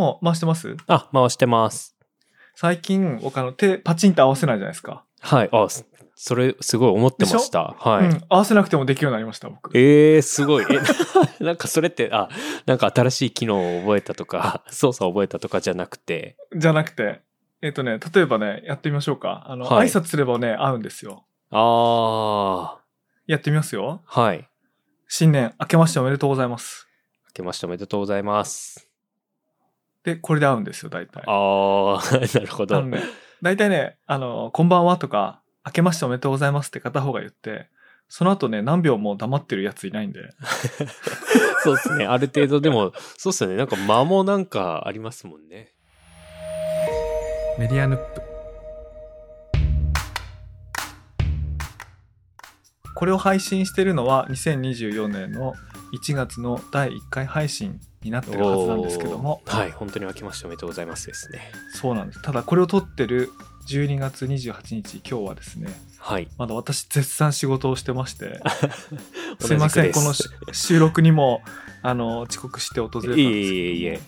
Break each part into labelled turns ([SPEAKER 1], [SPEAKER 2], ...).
[SPEAKER 1] もう回してます？
[SPEAKER 2] あ、回してます。
[SPEAKER 1] 最近、僕あの手パチンと合わせないじゃないですか。
[SPEAKER 2] はい。あ、そそれすごい思ってました。はい。
[SPEAKER 1] うん。合わせなくてもできるようになりました、僕。
[SPEAKER 2] えー、すごい。え、なんかそれって、あ、なんか新しい機能を覚えたとか、操作を覚えたとかじゃなくて、
[SPEAKER 1] じゃなくて、えっ、とね、例えばね、やってみましょうか。あの、
[SPEAKER 2] はい
[SPEAKER 1] 挨拶すればね、合うんですよ。
[SPEAKER 2] あ
[SPEAKER 1] やってみますよ。
[SPEAKER 2] ー、はい。
[SPEAKER 1] 新年明けましておめでとうございます。
[SPEAKER 2] 明けましておめでとうございます。
[SPEAKER 1] で、これで合うんですよ、大体。
[SPEAKER 2] あー、なるほど。
[SPEAKER 1] ね、大体ね、あの、こんばんはとか、明けましておめでとうございますって片方が言って、その後ね、何秒も黙ってるやついないんで。
[SPEAKER 2] そうですね。ある程度でも、そうっすよね。なんか間もなんかありますもんね。
[SPEAKER 1] メディアヌップ。これを配信してるのは2024年の1月の第1回配信になってるはずなんですけども
[SPEAKER 2] はい。本当に明けましておめでとうございますですね。
[SPEAKER 1] そうなんです。ただこれを撮ってる12月28日、今日はですね、
[SPEAKER 2] はい。
[SPEAKER 1] まだ私絶賛仕事をしてまして、
[SPEAKER 2] す
[SPEAKER 1] すいません、このし収録にも、あの、遅刻して訪れたんですけども
[SPEAKER 2] いえいえ。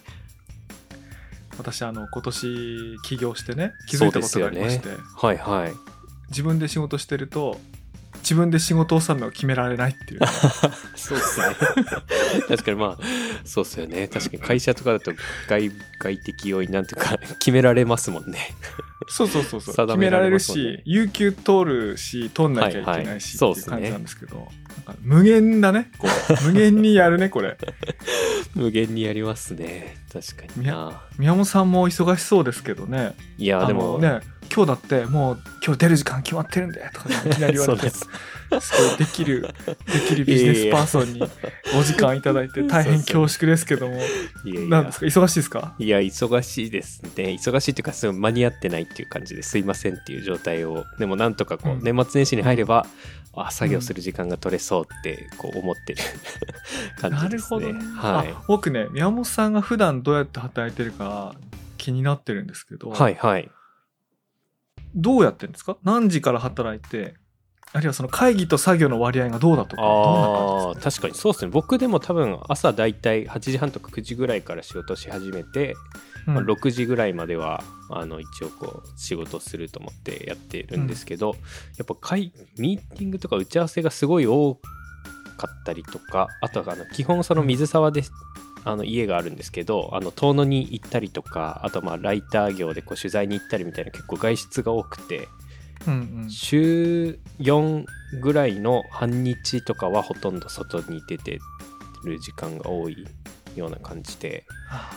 [SPEAKER 1] 私、あの、今年起業してね、気づいたことがありまして、。
[SPEAKER 2] はいはい。
[SPEAKER 1] 自分で仕事してると、自分で仕事をするのを決められないっていう。
[SPEAKER 2] そうっすね。確かにまあ、そうっすよね。確かに会社とかだと外外的要因なんていうか 決められますもんね。
[SPEAKER 1] そうそうそうそう。
[SPEAKER 2] 定めら
[SPEAKER 1] 決められるし、有給取るし、取んなきゃいけないし、
[SPEAKER 2] はいはい
[SPEAKER 1] っていう感じなんですけど、なんか無限だね。こう無限にやるね、これ。
[SPEAKER 2] 無限にやりますね。確かにな。
[SPEAKER 1] 宮本さんも忙しそうですけどね。
[SPEAKER 2] いや、でも、
[SPEAKER 1] ね、今日だってもう今日出る時間決まってるんでとかいきなり言われて
[SPEAKER 2] す。
[SPEAKER 1] すごいできるできるビジネスパーソンにお時間いただいて大変恐縮ですけども何です。か？忙しいですか？
[SPEAKER 2] いや、忙しいですね。忙しいっていうか、すごい間に合ってないっていう感じですいませんっていう状態を、でもなんとかこう、
[SPEAKER 1] うん
[SPEAKER 2] 年末年始に入れば、あ、作業する時間が取れそうって、こう思ってる感
[SPEAKER 1] な
[SPEAKER 2] じですね。
[SPEAKER 1] るほどね、
[SPEAKER 2] はい
[SPEAKER 1] あ。僕ね宮本さんが普段どうやって働いてるか気になってるんですけど、
[SPEAKER 2] はいはい。
[SPEAKER 1] どうやってるんですか？何時から働いてあるいはその会議と作業の割合がどうだとかどんな
[SPEAKER 2] ああ
[SPEAKER 1] 感じですか？
[SPEAKER 2] 確かにそうですね。僕でも多分朝だいたい8時半とか9時ぐらいから仕事し始めて、まあ
[SPEAKER 1] うん
[SPEAKER 2] 6時ぐらいまではあの一応こう仕事すると思ってやってるんですけど、やっぱ会ミーティングとか打ち合わせがすごい多かったりとかあとはあの基本その水沢であの家があるんですけどあの遠野に行ったりとかあとまあライター業でこう取材に行ったりみたいな結構外出が多くて
[SPEAKER 1] うんうん。
[SPEAKER 2] 週4ぐらいの半日とかはほとんど外に出てる時間が多いような感じで
[SPEAKER 1] は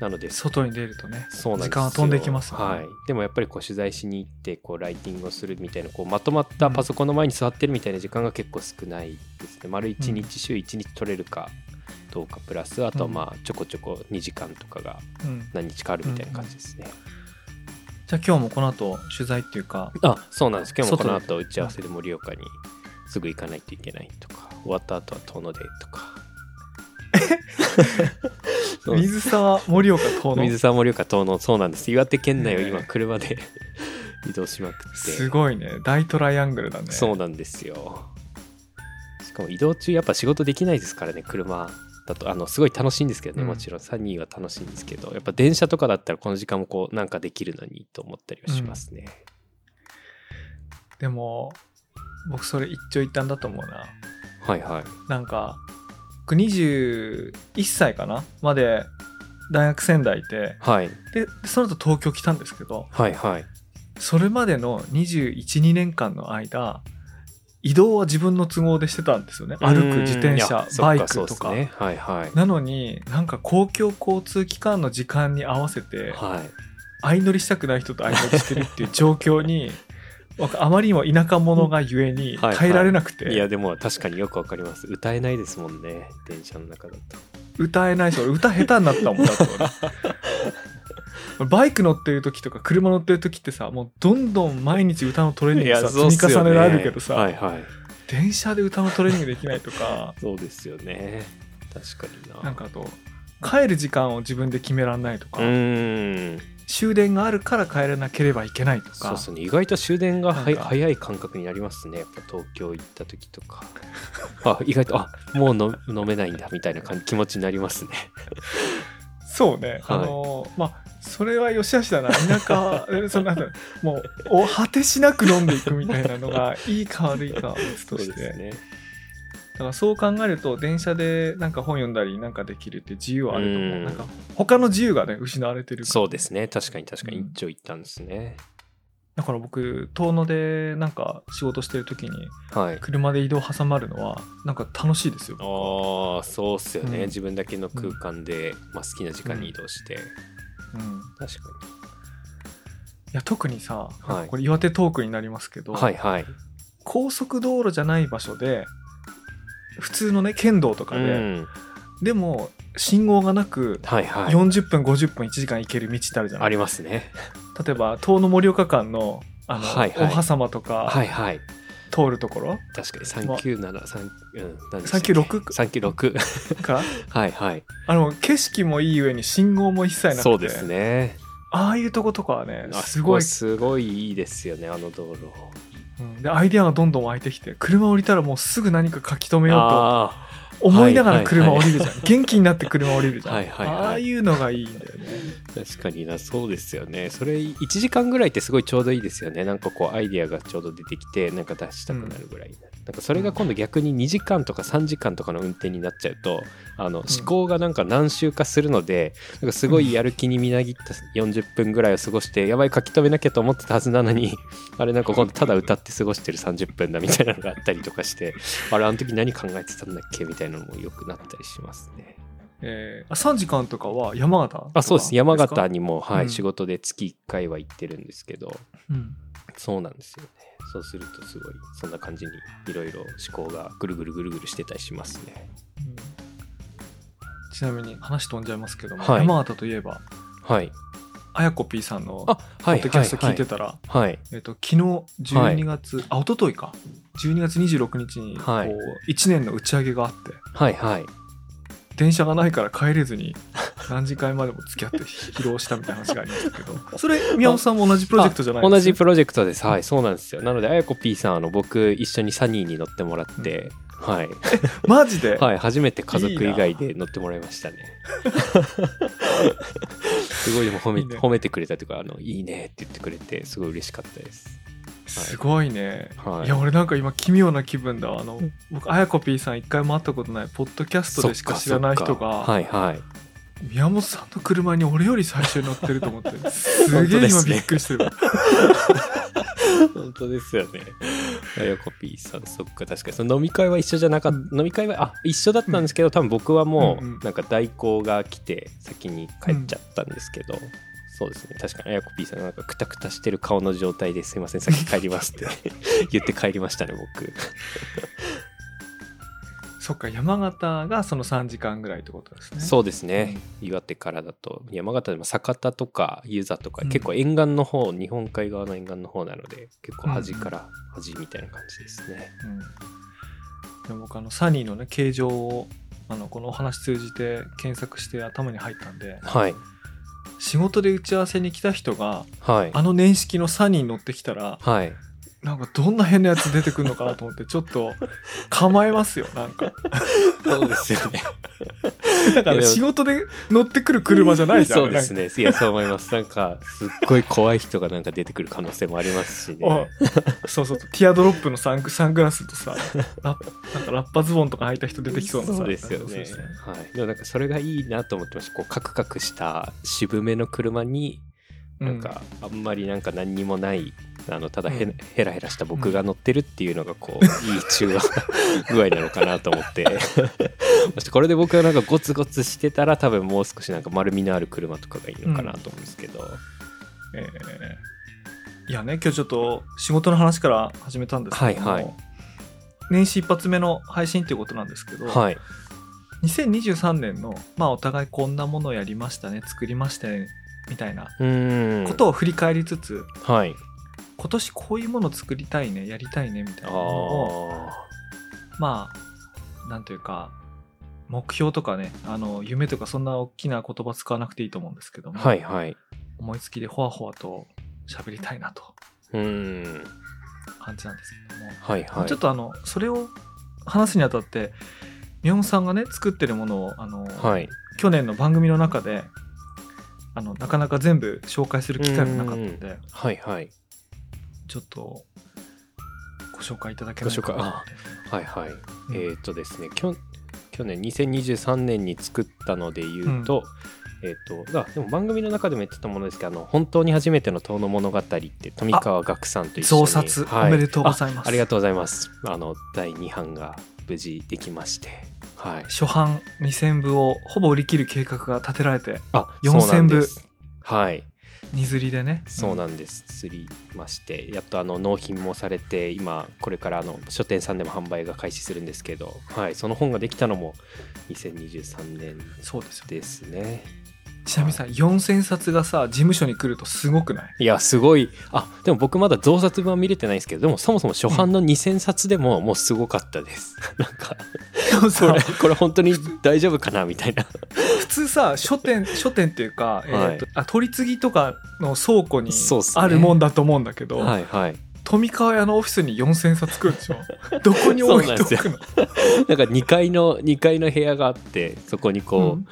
[SPEAKER 2] なので
[SPEAKER 1] あ外に出るとね時間は飛んできますよね。
[SPEAKER 2] はい、でもやっぱりこう取材しに行ってこうライティングをするみたいなこうまとまったパソコンの前に座ってるみたいな時間が結構少ないですね。丸1日週1日取れるかどうかプラスあとはまあちょこちょこ2時間とかが
[SPEAKER 1] うん。
[SPEAKER 2] 何日かあるみたいな感じですね、
[SPEAKER 1] じゃあ今日もこの後取材っていうか
[SPEAKER 2] あそうなんです。今日もこの後打ち合わせで盛岡にすぐ行かないといけないとか終わった後は遠野でとか
[SPEAKER 1] 水沢盛岡遠野。
[SPEAKER 2] 水沢盛岡遠野。そうなんです。岩手県内を今車で 移動しまくって。
[SPEAKER 1] すごいね。大トライアングルだね。
[SPEAKER 2] そうなんですよ。しかも移動中やっぱ仕事できないですからね。車だと。あのすごい楽しいんですけどね、
[SPEAKER 1] うん。
[SPEAKER 2] もちろん。3人は楽しいんですけど。やっぱ電車とかだったらこの時間もこうなんかできるのにと思ったりはしますね、
[SPEAKER 1] でも僕それ一長一短だと思うな。
[SPEAKER 2] はいはい。
[SPEAKER 1] なんか僕21歳かな？まで大学仙台いて
[SPEAKER 2] はい。
[SPEAKER 1] ででその後東京来たんですけど。
[SPEAKER 2] はいはい。
[SPEAKER 1] それまでの212年間の間移動は自分の都合でしてたんですよね。歩く自転車バイクとか、
[SPEAKER 2] すね。はいはい。
[SPEAKER 1] なのになんか公共交通機関の時間に合わせて
[SPEAKER 2] はい。
[SPEAKER 1] 相乗りしたくない人と相乗りしてるっていう状況に僕あまりにも田舎者がゆえに
[SPEAKER 2] はいはい。
[SPEAKER 1] 耐えられなくて、
[SPEAKER 2] いやでも確かによくわかります。歌えないですもんね電車の中だと。
[SPEAKER 1] 歌えないし俺歌下手になったもんだって俺。バイク乗ってる時とか車乗ってる時ってさもうどんどん毎日歌のトレーニングさ積み重ねられるけどさ、
[SPEAKER 2] はいはい。
[SPEAKER 1] 電車で歌のトレーニングできないとか。
[SPEAKER 2] そうですよね。確かにな。
[SPEAKER 1] なんかあと帰る時間を自分で決めらんないとか、
[SPEAKER 2] うーん
[SPEAKER 1] 終電があるから帰らなければいけないとか。
[SPEAKER 2] そうですね。意外と終電が早い感覚になりますね。やっぱ東京行った時とか。あ意外とあもうの飲めないんだみたいな感じ気持ちになりますね。
[SPEAKER 1] そうね、
[SPEAKER 2] はい。
[SPEAKER 1] あのまあそれは良し悪しだな。田舎 えそのもうお果てしなく飲んでいくみたいなのがいいか悪いかは別
[SPEAKER 2] そう
[SPEAKER 1] として、
[SPEAKER 2] ですね
[SPEAKER 1] だからそう考えると電車でなんか本読んだりなんかできるって自由はあると思う、
[SPEAKER 2] うん。
[SPEAKER 1] なんか他の自由がね失われてるから。
[SPEAKER 2] そうですね。確かに確かに。
[SPEAKER 1] うん。
[SPEAKER 2] 一長一短ですね、
[SPEAKER 1] だから僕遠野でなんか仕事してる時に
[SPEAKER 2] はい。
[SPEAKER 1] 車で移動挟まるのはなんか楽しいですよ
[SPEAKER 2] ああそうっすよね、
[SPEAKER 1] うん。
[SPEAKER 2] 自分だけの空間で、まあ、好きな時間に移動して、
[SPEAKER 1] うん。
[SPEAKER 2] 確か
[SPEAKER 1] いや特にさ、
[SPEAKER 2] はい。
[SPEAKER 1] これ岩手トークになりますけど、
[SPEAKER 2] にはいはい。
[SPEAKER 1] 高速道路じゃない場所で普通のね県道とかで、
[SPEAKER 2] うん。
[SPEAKER 1] でも信号がなく
[SPEAKER 2] はいはい。
[SPEAKER 1] 40分50分1時間行ける道ってあるじゃない。
[SPEAKER 2] ありますね。
[SPEAKER 1] 例えば遠野盛岡間のあの、
[SPEAKER 2] はいはい。
[SPEAKER 1] 大狭間とか
[SPEAKER 2] はいはい。
[SPEAKER 1] 通るところ。
[SPEAKER 2] 確かに397、3うん何でしたっけ
[SPEAKER 1] ？396
[SPEAKER 2] 396
[SPEAKER 1] か？
[SPEAKER 2] はいはい。
[SPEAKER 1] あの景色もいい上に信号も一切なくて。
[SPEAKER 2] そうですね。
[SPEAKER 1] ああいうとことかはね
[SPEAKER 2] あ
[SPEAKER 1] すごい、
[SPEAKER 2] すごいいいですよねあの道路
[SPEAKER 1] うん。でアイデアがどんどん湧いてきて車降りたらもうすぐ何か書き留めようと
[SPEAKER 2] あ
[SPEAKER 1] 思いながら
[SPEAKER 2] はいはいはい。
[SPEAKER 1] 車降りるじゃん、元気になって車降りるじゃん、
[SPEAKER 2] はいはいはい。
[SPEAKER 1] ああいうのがいいんだよね。
[SPEAKER 2] あ確かになそうですよね。それ1時間ぐらいってすごいちょうどいいですよね。なんかこうアイディアがちょうど出てきてなんか出したくなるぐらい、なんかそれが今度逆に2時間とか3時間とかの運転になっちゃうとあの思考がなんか何周かするのでなんかすごいやる気にみなぎった40分ぐらいを過ごしてやばい書き留めなきゃと思ってたはずなのに あれなんか今度ただ歌って過ごしてる30分だみたいなのがあったりとかしてあれあの時何考えてたんだっけみたいなのもよくなったりしますね。
[SPEAKER 1] えー、あ3時間とかは山形
[SPEAKER 2] あそうです。山形
[SPEAKER 1] に、
[SPEAKER 2] にも、はい
[SPEAKER 1] うん。
[SPEAKER 2] 仕事で月1回は行ってるんですけど。
[SPEAKER 1] うん。
[SPEAKER 2] そうなんですよね。そうするとすごいそんな感じにいろいろ思考がぐるぐるぐるぐるしてたりしますね。
[SPEAKER 1] ちなみに話飛んじゃいますけども、
[SPEAKER 2] はい。
[SPEAKER 1] 山形といえば
[SPEAKER 2] はい。
[SPEAKER 1] あやこ P さんの
[SPEAKER 2] あはい
[SPEAKER 1] ポッドキャスト聞いてたら、
[SPEAKER 2] はい。
[SPEAKER 1] えっと昨日12月、あ一昨日か。12月26日にこう、
[SPEAKER 2] はい
[SPEAKER 1] 1年の打ち上げがあって。
[SPEAKER 2] はいはい
[SPEAKER 1] 電車がないから帰れずに何時間までも付き合って披露したみたいな話がありましたけど。それ宮本さんも同じプロジェクトじゃない
[SPEAKER 2] あ同じ
[SPEAKER 1] プ
[SPEAKER 2] プロジェクトです。はいそうなんですよ。なのであやこ P さんあの僕一緒にサニーに乗ってもらって、はい。
[SPEAKER 1] マジで、
[SPEAKER 2] はい、初めて家族以外で乗ってもらいましたね。すごいでも褒め
[SPEAKER 1] いいね。
[SPEAKER 2] 褒めてくれたというかあの、いいねって言ってくれて、すごい嬉しかったです。
[SPEAKER 1] すごいね、
[SPEAKER 2] はい。
[SPEAKER 1] い、や俺なんか今奇妙な気分だわあの僕あやこ P さん一回も会ったことないポッドキャストでしか知らない人が
[SPEAKER 2] はいはい。
[SPEAKER 1] 宮本さんの車に俺より最初に乗ってると思って すげえ今びっくりしてる、
[SPEAKER 2] 本当ですよ。ね。あやこ P さん、そっか、確かに。その飲み会は一緒じゃなかった、
[SPEAKER 1] うん。
[SPEAKER 2] 飲み会は、あ、一緒だったんですけど、多分僕はも
[SPEAKER 1] うんうん
[SPEAKER 2] う、なんか代行が来て、先に帰っちゃったんですけど、そうですね。確かに、あやこ P さん、なんかくたくたしてる顔の状態ですいません、先帰りますって。言って帰りましたね、僕。
[SPEAKER 1] そっか山形がその3時間ぐらいってことですね。
[SPEAKER 2] そうですね、岩手からだと。山形でも酒田とか湯沢とか、
[SPEAKER 1] うん。
[SPEAKER 2] 結構沿岸の方日本海側の沿岸の方なので結構端から端みたいな感じですね、
[SPEAKER 1] うん、でも僕あのサニーのね形状をあのこのお話通じて検索して頭に入ったんで
[SPEAKER 2] はい
[SPEAKER 1] 仕事で打ち合わせに来た人が
[SPEAKER 2] はい。
[SPEAKER 1] あの年式のサニーに乗ってきたら
[SPEAKER 2] はい
[SPEAKER 1] なんかどんな変なやつ出てくるのかなと思ってちょっと構えますよなんか。
[SPEAKER 2] そうですよね。
[SPEAKER 1] だから仕事で乗ってくる車じゃないじゃん
[SPEAKER 2] そうですね。いやそう思います。なんかすっごい怖い人がなんか出てくる可能性もありますしね。
[SPEAKER 1] かそうそうティアドロップのサングサングラスとさラッなんかラッパズボンとか履いた人出てきそうなさ。
[SPEAKER 2] そうですよね。
[SPEAKER 1] そうです
[SPEAKER 2] はい、でもなんかそれがいいなと思ってました。こうカクカクした渋めの車になんかあんまりなんか何にもないあのただへ,、
[SPEAKER 1] うん。
[SPEAKER 2] ヘラヘラした僕が乗ってるっていうのがこう、いい中和 具合なのかなと思って。そしてこれで僕がなんかゴツゴツしてたら多分もう少しなんか丸みのある車とかがいいのかなと思うんですけど、
[SPEAKER 1] えーいやね今日ちょっと仕事の話から始めたんですけども、
[SPEAKER 2] はいはい。
[SPEAKER 1] 年始一発目の配信っていうことなんですけど、
[SPEAKER 2] はい。
[SPEAKER 1] 2023年のまあお互いこんなものをやりましたね作りましたねみたいなことを振り返りつつ、
[SPEAKER 2] はい。
[SPEAKER 1] 今年こういうもの作りたいねやりたいねみたい
[SPEAKER 2] あ
[SPEAKER 1] なものを
[SPEAKER 2] あ
[SPEAKER 1] まあなんというか目標とかねあの夢とかそんな大きな言葉使わなくていいと思うんですけども、
[SPEAKER 2] はいはい。
[SPEAKER 1] 思いつきでほわほわと喋りたいなと。
[SPEAKER 2] うーん。
[SPEAKER 1] 感じなんですけども、
[SPEAKER 2] はいはい。
[SPEAKER 1] ちょっとあのそれを話すにあたって宮本さんがね作ってるものをあの、
[SPEAKER 2] はい。
[SPEAKER 1] 去年の番組の中であのなかなか全部紹介する機会もなかったので
[SPEAKER 2] はいはい。
[SPEAKER 1] ちょっとご紹介いただけないかな
[SPEAKER 2] はいはい、
[SPEAKER 1] うん。
[SPEAKER 2] えっ、とですねきょ去年2023年に作ったので言うと、えっ、とだでも番組の中でも言ってたものですけどあの本当に初めての遠野物語って富川岳さんと一緒に。
[SPEAKER 1] 増刷
[SPEAKER 2] はい。
[SPEAKER 1] おめでとうございます。
[SPEAKER 2] あありがとうございます。あの第2版が無事できまして。はい。
[SPEAKER 1] 初版2000部をほぼ売り切る計画が立てられて
[SPEAKER 2] あ
[SPEAKER 1] 4000
[SPEAKER 2] そうなんです。はい。
[SPEAKER 1] 荷釣りでね。
[SPEAKER 2] そうなんです。釣りまして。やっとあの納品もされて今これからあの書店さんでも販売が開始するんですけど、はい、その本ができたのも2023年
[SPEAKER 1] です
[SPEAKER 2] ね
[SPEAKER 1] ちなみにさ4000冊がさ事務所に来るとすごくない？
[SPEAKER 2] いやすごい。あでも僕まだ増刷版は見れてないんですけどでもそもそも初版の2000冊でももうすごかったです、なんかこれこれ本当に大丈夫かなみたいな。
[SPEAKER 1] 普通さ書店書店っていうか、えーと
[SPEAKER 2] はい。
[SPEAKER 1] あ取り次ぎとかの倉庫にあるもんだと思うんだけど、
[SPEAKER 2] はいはい。
[SPEAKER 1] 富川屋のオフィスに4000冊来るでしょ？どこに置いとくの？
[SPEAKER 2] なんか2階の2階の部屋があってそこにこう、
[SPEAKER 1] うん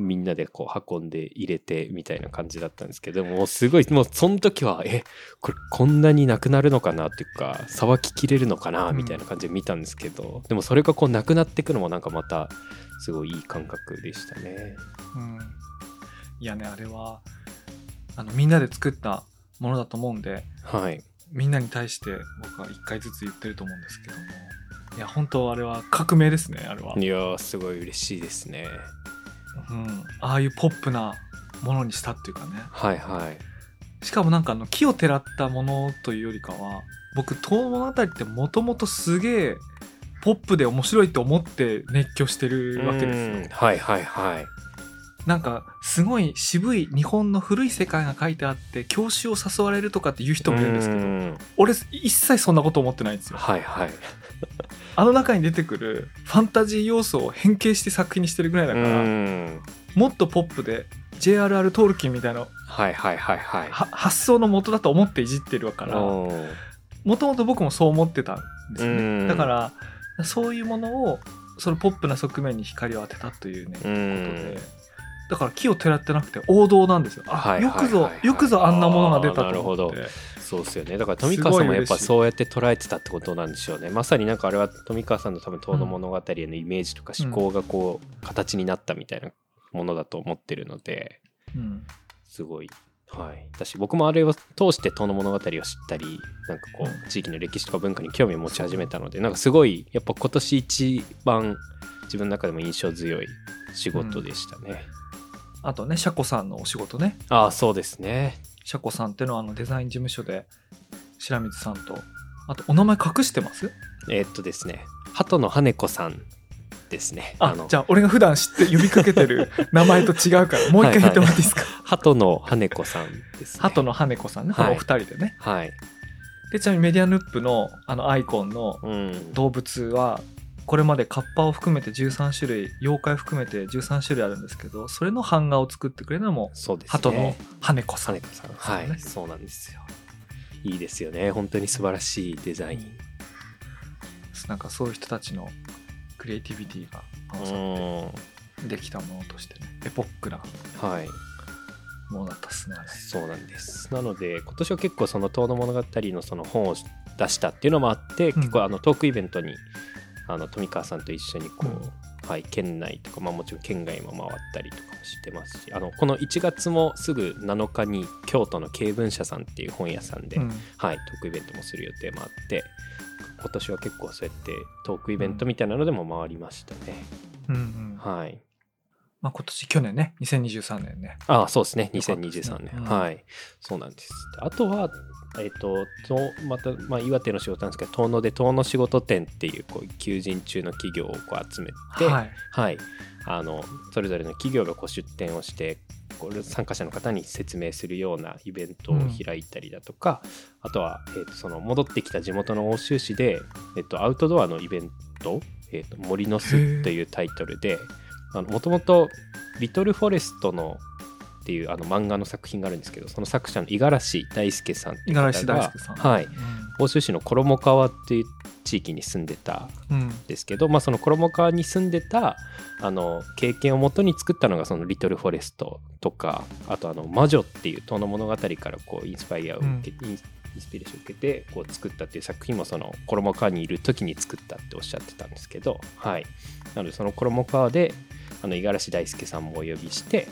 [SPEAKER 2] みんなでこう運んで入れてみたいな感じだったんですけどもうすごいもうその時はえこれこんなになくなるのかなっていうかさばききれるのかな
[SPEAKER 1] うん
[SPEAKER 2] みたいな感じで見たんですけど、でもそれがこうなくなっていくのもなんかまたすごいいい感覚でしたね。
[SPEAKER 1] うんいやねあれはあのみんなで作ったものだと思うんで
[SPEAKER 2] はい
[SPEAKER 1] みんなに対して僕は1回ずつ言ってると思うんですけどもいや本当あれは革命ですねあれは、
[SPEAKER 2] いやーすごい嬉しいですね。
[SPEAKER 1] うん、ああいうポップなものにしたっていうかね
[SPEAKER 2] はいはい。
[SPEAKER 1] しかもなんかあの木をてらったものというよりかは僕「遠物語」ってもともとすげえポップで面白いと思って熱狂してるわけですよ
[SPEAKER 2] うんはいはいはい。
[SPEAKER 1] なんかすごい渋い日本の古い世界が書いてあって教師を誘われるとかって言う人もいるんですけど
[SPEAKER 2] うん。
[SPEAKER 1] 俺一切そんなこと思ってないんですよ。
[SPEAKER 2] はいはい。
[SPEAKER 1] あの中に出てくるファンタジー要素を変形して作品にしてるぐらいだから
[SPEAKER 2] うん。
[SPEAKER 1] もっとポップで JRR トールキンみたいな
[SPEAKER 2] はいはいはいはい。
[SPEAKER 1] は発想の元だと思っていじってるからも
[SPEAKER 2] うん
[SPEAKER 1] ともと僕もそう思ってたんですね。だからそういうものをそのポップな側面に光を当てたというねこと
[SPEAKER 2] うん
[SPEAKER 1] でだから木をてらってなくて王道なんですよ。あ、
[SPEAKER 2] はい
[SPEAKER 1] よくぞ
[SPEAKER 2] はいはいはい。
[SPEAKER 1] よくぞあんなものが出たと
[SPEAKER 2] あーなるほど。
[SPEAKER 1] 思って
[SPEAKER 2] そうですよね。だから富川さんもやっぱそうやって捉えてたってことなんでしょうね。まさになんかあれは富川さんの多分「遠野物語」へのイメージとか思考がこう形になったみたいなものだと思ってるので。
[SPEAKER 1] うん
[SPEAKER 2] すごい。はい。私僕もあれを通して遠野物語を知ったりなんかこ
[SPEAKER 1] う
[SPEAKER 2] う地域の歴史とか文化に興味を持ち始めたのでなんかすごいやっぱ今年一番自分の中でも印象強い仕事でしたね、
[SPEAKER 1] あとねシャコさんのお仕事ね。
[SPEAKER 2] ああそうですね。
[SPEAKER 1] シャコさんっていうのはあのデザイン事務所で白水さんとあとお名前隠してます？
[SPEAKER 2] えーっとですね。鳩野羽子さんですね。
[SPEAKER 1] あ
[SPEAKER 2] の
[SPEAKER 1] じゃあ俺が普段知って呼びかけてる 名前と違うからもう一回言ってもらっていいですか？
[SPEAKER 2] 鳩野羽子さんです、ね、
[SPEAKER 1] 鳩の羽子さんね。こ
[SPEAKER 2] はい。
[SPEAKER 1] のお二人でね、
[SPEAKER 2] はい。
[SPEAKER 1] でちなみにメディアヌップのあのアイコンの
[SPEAKER 2] うん。
[SPEAKER 1] 動物はこれまでカッパを含めて13種類妖怪含めて13種類あるんですけどそれの版画を作ってくれるのも
[SPEAKER 2] そうですね。
[SPEAKER 1] 鳩の羽子さん。
[SPEAKER 2] 羽子さん。は
[SPEAKER 1] ね
[SPEAKER 2] い。そうなんですよ。いいですよね。本当に素晴らしいデザイン。
[SPEAKER 1] なんかそういう人たちのクリエイティビティが合わさ
[SPEAKER 2] うん
[SPEAKER 1] ってできたものとしてね。エポックな
[SPEAKER 2] はい。
[SPEAKER 1] ものだったっすねあれ。
[SPEAKER 2] そうなんです。なので今年は結構その「遠野物語」のその本を出したっていうのもあって、結構あのトークイベントにあの富川さんと一緒にこう、はい、県内とか、まあ、もちろん県外も回ったりとかもしてますしあのこの1月もすぐ7日に京都の経文社さんっていう本屋さんで、
[SPEAKER 1] うん。
[SPEAKER 2] はい、トークイベントもする予定もあって今年は結構そうやってトークイベントみたいなのでも回りましたね、
[SPEAKER 1] うんうん。
[SPEAKER 2] はい。
[SPEAKER 1] まあ、今年去年ね2023年ね。
[SPEAKER 2] ああそうですね。
[SPEAKER 1] よかったです
[SPEAKER 2] 2023年、
[SPEAKER 1] ねうん。
[SPEAKER 2] はい。そうなんです。あとはえっ、ととまた、まあ、岩手の仕事なんですけど遠野で遠野仕事展っていうこう求人中の企業をこう集めて
[SPEAKER 1] はい。
[SPEAKER 2] はい、あのそれぞれの企業がこう出展をしてこれ参加者の方に説明するようなイベントを開いたりだとか、あとは、えーとその戻ってきた地元の奥州市で、えー、とアウトドアのイベント「えー、と森の巣」というタイトルでもともと「リトル・フォレストの」っていうあの漫画の作品があるんですけどその作者の五十嵐大輔さんっていう方がはい、
[SPEAKER 1] うん。
[SPEAKER 2] 奥州市の衣川っていう地域に住んでた
[SPEAKER 1] うん
[SPEAKER 2] んですけど、まあ、その衣川に住んでたあの経験をもとに作ったのがその「リトル・フォレスト」とかあとあの「魔女」っていう「遠の物語」からこうインスパイアを受け、インインスピレーションを受けてこう作ったっていう作品もその衣川にいる時に作ったっておっしゃってたんですけど、はい、なのでその衣川であの五十嵐大輔さんもお呼びして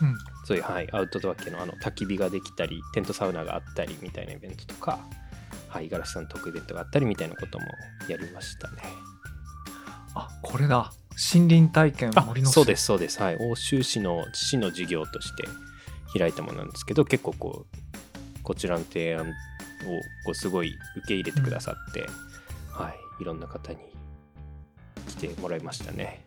[SPEAKER 1] うん
[SPEAKER 2] そういう、はい、アウトドア系のあの焚き火ができたりテントサウナがあったりみたいなイベントとか、はい、五十嵐さんのトークイベントがあったりみたいなこともやりましたね。
[SPEAKER 1] あこれだ。森林体験
[SPEAKER 2] あ
[SPEAKER 1] 森の巣。
[SPEAKER 2] そうですそうです、はい、欧州市の市の事業として開いたものなんですけど結構こうこちらの提案をこうすごい受け入れてくださって、はい、いろんな方に来てもらいましたね。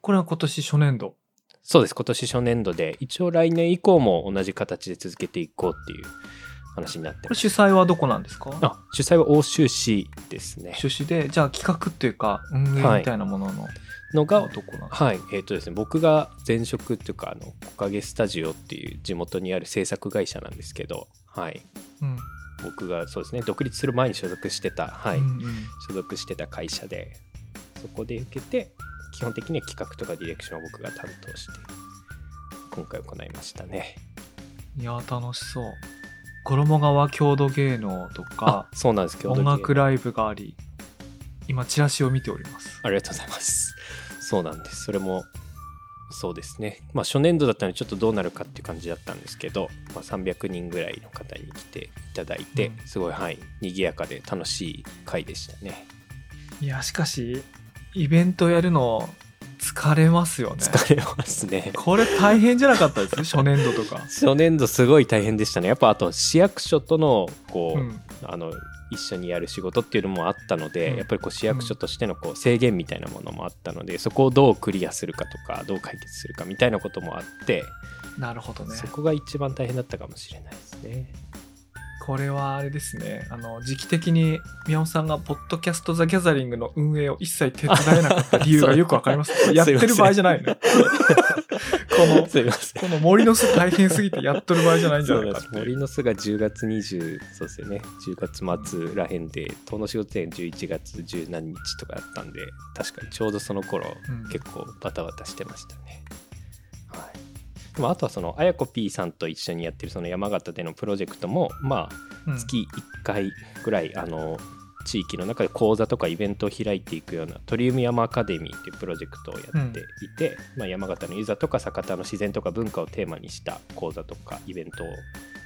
[SPEAKER 1] これは今年初年度
[SPEAKER 2] そうです。今年初年度で一応来年以降も同じ形で続けていこうっていう話になって
[SPEAKER 1] これ主催はどこなんですか？
[SPEAKER 2] あ主催は欧州市ですね。
[SPEAKER 1] 主旨で？じゃあ企画っていうか運営みたいなものの、
[SPEAKER 2] のが
[SPEAKER 1] どこなんですか？
[SPEAKER 2] はい。えっ、とですね僕が前職っていうかあの木陰スタジオっていう地元にある制作会社なんですけどはい。
[SPEAKER 1] うん。
[SPEAKER 2] 僕がそうですね独立する前に所属してたはい、
[SPEAKER 1] うんうん。
[SPEAKER 2] 所属してた会社でそこで受けて基本的には企画とかディレクションを僕が担当して今回行いましたね
[SPEAKER 1] いや楽しそう衣川郷土芸能と
[SPEAKER 2] あ
[SPEAKER 1] か
[SPEAKER 2] そうなんですけど
[SPEAKER 1] 音楽ライブがあり今チラシを見ております
[SPEAKER 2] ありがとうございます。そうなんです。それも、そうですね。まあ、初年度だったので、ちょっとどうなるかっていう感じだったんですけど、まあ、300人ぐらいの方に来ていただいて、
[SPEAKER 1] うん
[SPEAKER 2] すごい、はい、賑やかで楽しい回でしたね。
[SPEAKER 1] いやしかしイベントやるの疲れますよね。
[SPEAKER 2] 疲れますね。
[SPEAKER 1] これ大変じゃなかったです？初年度とか。
[SPEAKER 2] 初年度すごい大変でしたね。やっぱあと市役所とのこう、
[SPEAKER 1] うん。
[SPEAKER 2] あの一緒にやる仕事っていうのもあったので、
[SPEAKER 1] うん。
[SPEAKER 2] やっぱりこう市役所としてのこう制限みたいなものもあったので、そこをどうクリアするかとかどう解決するかみたいなこともあって、
[SPEAKER 1] なるほどね。
[SPEAKER 2] そこが一番大変だったかもしれないですね。
[SPEAKER 1] これはあれですね。あの時期的に宮尾さんがポッドキャスト・ザ・ギャザリングの運営を一切手伝えなかった理由がよくわかります。やってる場合じゃないの。この。この森の巣大変すぎてやっとる場合じゃないんじゃ
[SPEAKER 2] ない
[SPEAKER 1] か
[SPEAKER 2] 森の巣が10月20そうですよね。10月末らへんで遠野仕事店11月十何日とかだったんで確かにちょうどその頃、
[SPEAKER 1] うん。
[SPEAKER 2] 結構バタバタしてましたね。はいでもあとはそのあやこ P さんと一緒にやってるその山形でのプロジェクトもま
[SPEAKER 1] うん。
[SPEAKER 2] あ月1回ぐらい、あの地域の中で講座とかイベントを開いていくようなトリウム山アカデミーっていうプロジェクトをやっていて、まあ、山形のユザとか酒田の自然とか文化をテーマにした講座とかイベントを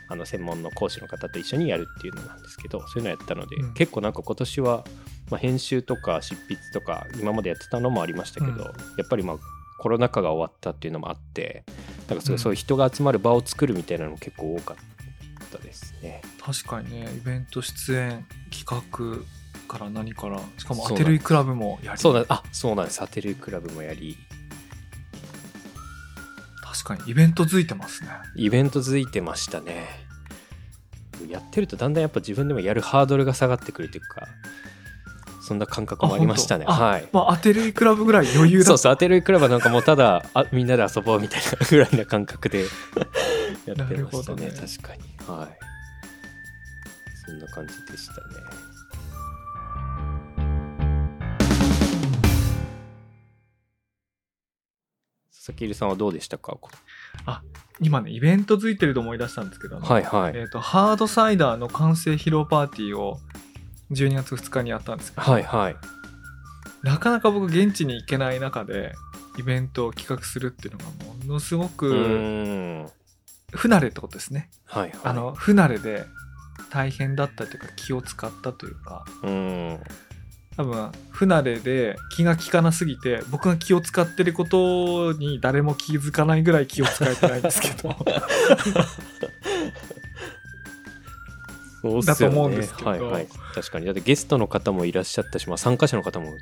[SPEAKER 2] あの専門の講師の方と一緒にやるっていうのなんですけどそういうのやったので、
[SPEAKER 1] うん。
[SPEAKER 2] 結構なんか今年は、まあ、編集とか執筆とか今までやってたのもありましたけど、
[SPEAKER 1] うん。
[SPEAKER 2] やっぱりまあコロナ禍が終わったっていうのもあってなんかそういう人が集まる場を作るみたいなのも結構多かったですね。
[SPEAKER 1] 確かにねイベント出演企画から何からしかもアテルイクラブもやり。
[SPEAKER 2] そうなんあそうなんです。サテルイクラブもやり。
[SPEAKER 1] 確かにイベントづいてますね。
[SPEAKER 2] イベント続いてましたね。やってるとだんだんやっぱ自分でもやるハードルが下がってくるというかそんな感覚もありましたね。はい。
[SPEAKER 1] まあアテルイクラブぐらい余裕だ
[SPEAKER 2] そうそうアテルイクラブはなんかもうただあみんなで遊ぼうみたいなぐらいな感覚で やってましたね。
[SPEAKER 1] どね。
[SPEAKER 2] 確かに。はい。そんな感じでしたね。佐々木入さんはどうでしたか？
[SPEAKER 1] 今ねイベントづいてると思い出したんですけど、
[SPEAKER 2] はいはい。
[SPEAKER 1] えー、とハードサイダーの完成披露パーティーを12月2日にやったんですけど、
[SPEAKER 2] はいはい。
[SPEAKER 1] なかなか僕現地に行けない中でイベントを企画するっていうのがものすご
[SPEAKER 2] う
[SPEAKER 1] く不慣れってことですね、
[SPEAKER 2] はいはい。
[SPEAKER 1] あの不慣れで大変だったというか気を使ったというか。
[SPEAKER 2] うーん。
[SPEAKER 1] 多分不慣れで気が利かなすぎて僕が気を使ってることに誰も気づかないぐらい気を使えてないんですけど。
[SPEAKER 2] そうっすよね。
[SPEAKER 1] だと思うんですけど。
[SPEAKER 2] はいはい、確かに。だってゲストの方もいらっしゃったし、まあ、参加者の方も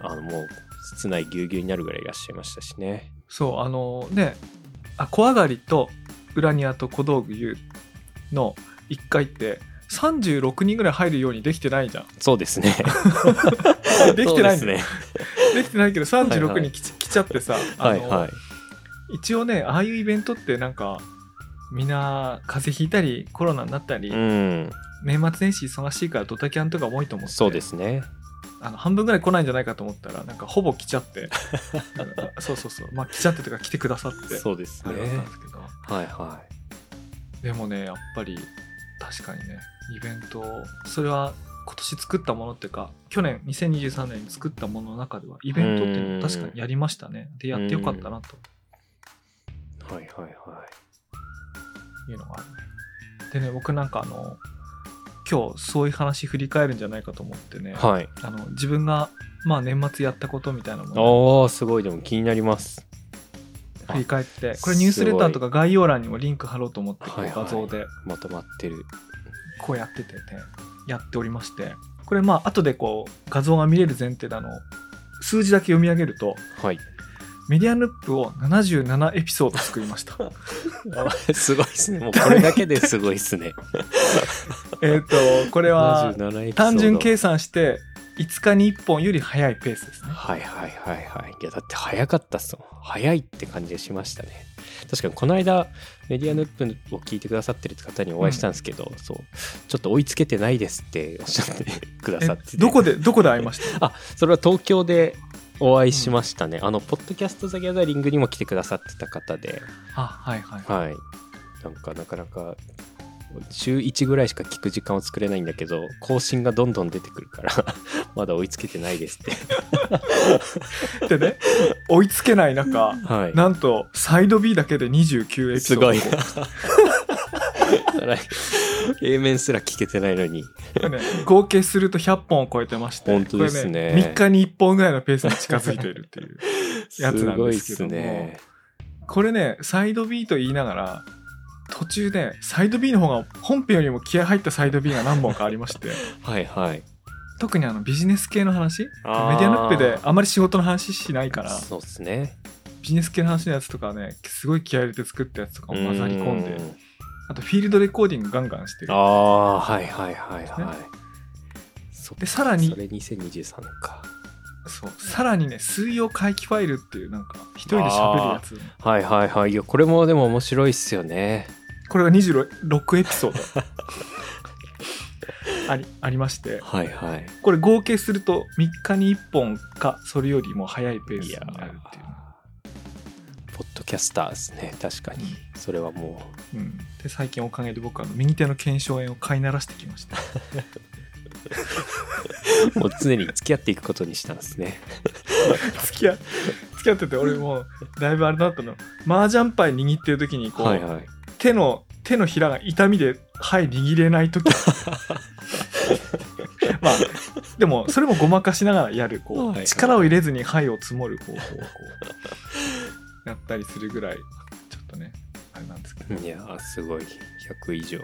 [SPEAKER 2] あのもう室内ぎゅうぎゅうになるぐらいいらっしゃいましたしね。
[SPEAKER 1] そうあのねあ小上がりと裏庭と小道具湯の1階って36人ぐらい入るようにできてないじゃん。
[SPEAKER 2] そうですね。
[SPEAKER 1] できてないんだよ。
[SPEAKER 2] そうですね。
[SPEAKER 1] できてないけど
[SPEAKER 2] はい
[SPEAKER 1] 36
[SPEAKER 2] はい
[SPEAKER 1] 人来ち,、来ちゃってさあの、
[SPEAKER 2] はいはい。
[SPEAKER 1] 一応ねああいうイベントってなんかみんな風邪ひいたりコロナになったり、
[SPEAKER 2] うん
[SPEAKER 1] 年末年始忙しいからドタキャンとかも多いと思って。
[SPEAKER 2] そうですね。
[SPEAKER 1] あの半分ぐらい来ないんじゃないかと思ったらなんかほぼ来ちゃって。そうそうそう。まあ来ちゃってとか来てくださって。
[SPEAKER 2] そうですね。はいは
[SPEAKER 1] でもねやっぱり確かにねイベントそれは今年作ったものっていうか去年2023年に作ったものの中ではイベントっていうのを確かにやりましたね。でやってよかったなと。
[SPEAKER 2] いはいはいはい。
[SPEAKER 1] いうのがあるね。でね僕なんかあの今日そういう話振り返るんじゃないかと思ってね、
[SPEAKER 2] はい。
[SPEAKER 1] あの自分がまあ年末やったことみたいなものを
[SPEAKER 2] おーすごい。でも気になります。
[SPEAKER 1] 振り返って。これニュースレターとか概要欄にもリンク貼ろうと思って
[SPEAKER 2] はいはい
[SPEAKER 1] 画像で。
[SPEAKER 2] まとまってる。
[SPEAKER 1] こうやっててねやっておりまして。これまあ後でこう画像が見れる前提であの数字だけ読み上げると
[SPEAKER 2] はい
[SPEAKER 1] メディアヌップを77エピソード作りました。
[SPEAKER 2] すごいですね。もうこれだけですごいですね。
[SPEAKER 1] えっとこれは
[SPEAKER 2] 77エピソード。
[SPEAKER 1] 単純計算して5日に1本より早いペースですね。
[SPEAKER 2] はいはいはいはい。いやだって早かったっすもん。早いって感じがしましたね。確かにこの間メディアヌップを聞いてくださってる方にお会いしたんですけど、そう。ちょっと追いつけてないですっておっしゃってくださって
[SPEAKER 1] どこでどこで会いました？
[SPEAKER 2] あそれは東京でお会いしましたね、あのポッドキャスト・ザ・ギャザリングにも来てくださってた方で。
[SPEAKER 1] あはいはい。
[SPEAKER 2] はい。なんかなかなか週1ぐらいしか聞く時間を作れないんだけど更新がどんどん出てくるから まだ追いつけてないですって。
[SPEAKER 1] でね追いつけない中
[SPEAKER 2] はい。
[SPEAKER 1] なんとサイド B だけで29エピソード。
[SPEAKER 2] すごいな A 面すら聞けてないのに。
[SPEAKER 1] ね、合計すると100本を超えてまして
[SPEAKER 2] 本当ですね。
[SPEAKER 1] これ3日に1本ぐらいのペースに近づいているっていうやつなんですけども。
[SPEAKER 2] すね。
[SPEAKER 1] これねサイド B と言いながら途中でサイド B の方が本編よりも気合入ったサイド B が何本かありまして。
[SPEAKER 2] はいはい。
[SPEAKER 1] 特にあのビジネス系の話メディアヌップであまり仕事の話しないから
[SPEAKER 2] そうですね。
[SPEAKER 1] ビジネス系の話のやつとかねすごい気合入れて作ったやつとかも混ざり込んで
[SPEAKER 2] う
[SPEAKER 1] あとフィールドレコーディングガンガンしてる。
[SPEAKER 2] ああはいはいはいはい。
[SPEAKER 1] でさらに
[SPEAKER 2] それ2023年か。
[SPEAKER 1] そう。さらにね水曜回帰ファイルっていうなんか一人で喋るやつ。
[SPEAKER 2] はいはいはい。いやこれもでも面白いっすよね。
[SPEAKER 1] これが26エピソード。ありありまして。
[SPEAKER 2] はいはい。
[SPEAKER 1] これ合計すると3日に1本かそれよりも早いペースになるっていう
[SPEAKER 2] ポッドキャスターですね。確かに。それはも
[SPEAKER 1] う。ん、で最近おかげで僕はあの右手の腱鞘炎を飼いならしてきました。
[SPEAKER 2] う もう常に付き合っていくことにしたんですね。
[SPEAKER 1] 付き合付き合ってて俺もうだいぶあれだったの。麻雀牌握ってる時にこう、
[SPEAKER 2] はいはい。
[SPEAKER 1] 手の手のひらが痛みで牌握れない時。まあでもそれもごまかしながらやるこう、力を入れずに牌を積もる方法をこうやったりするぐらいちょっとねあれなんですけど。
[SPEAKER 2] いやーすごい。100以上。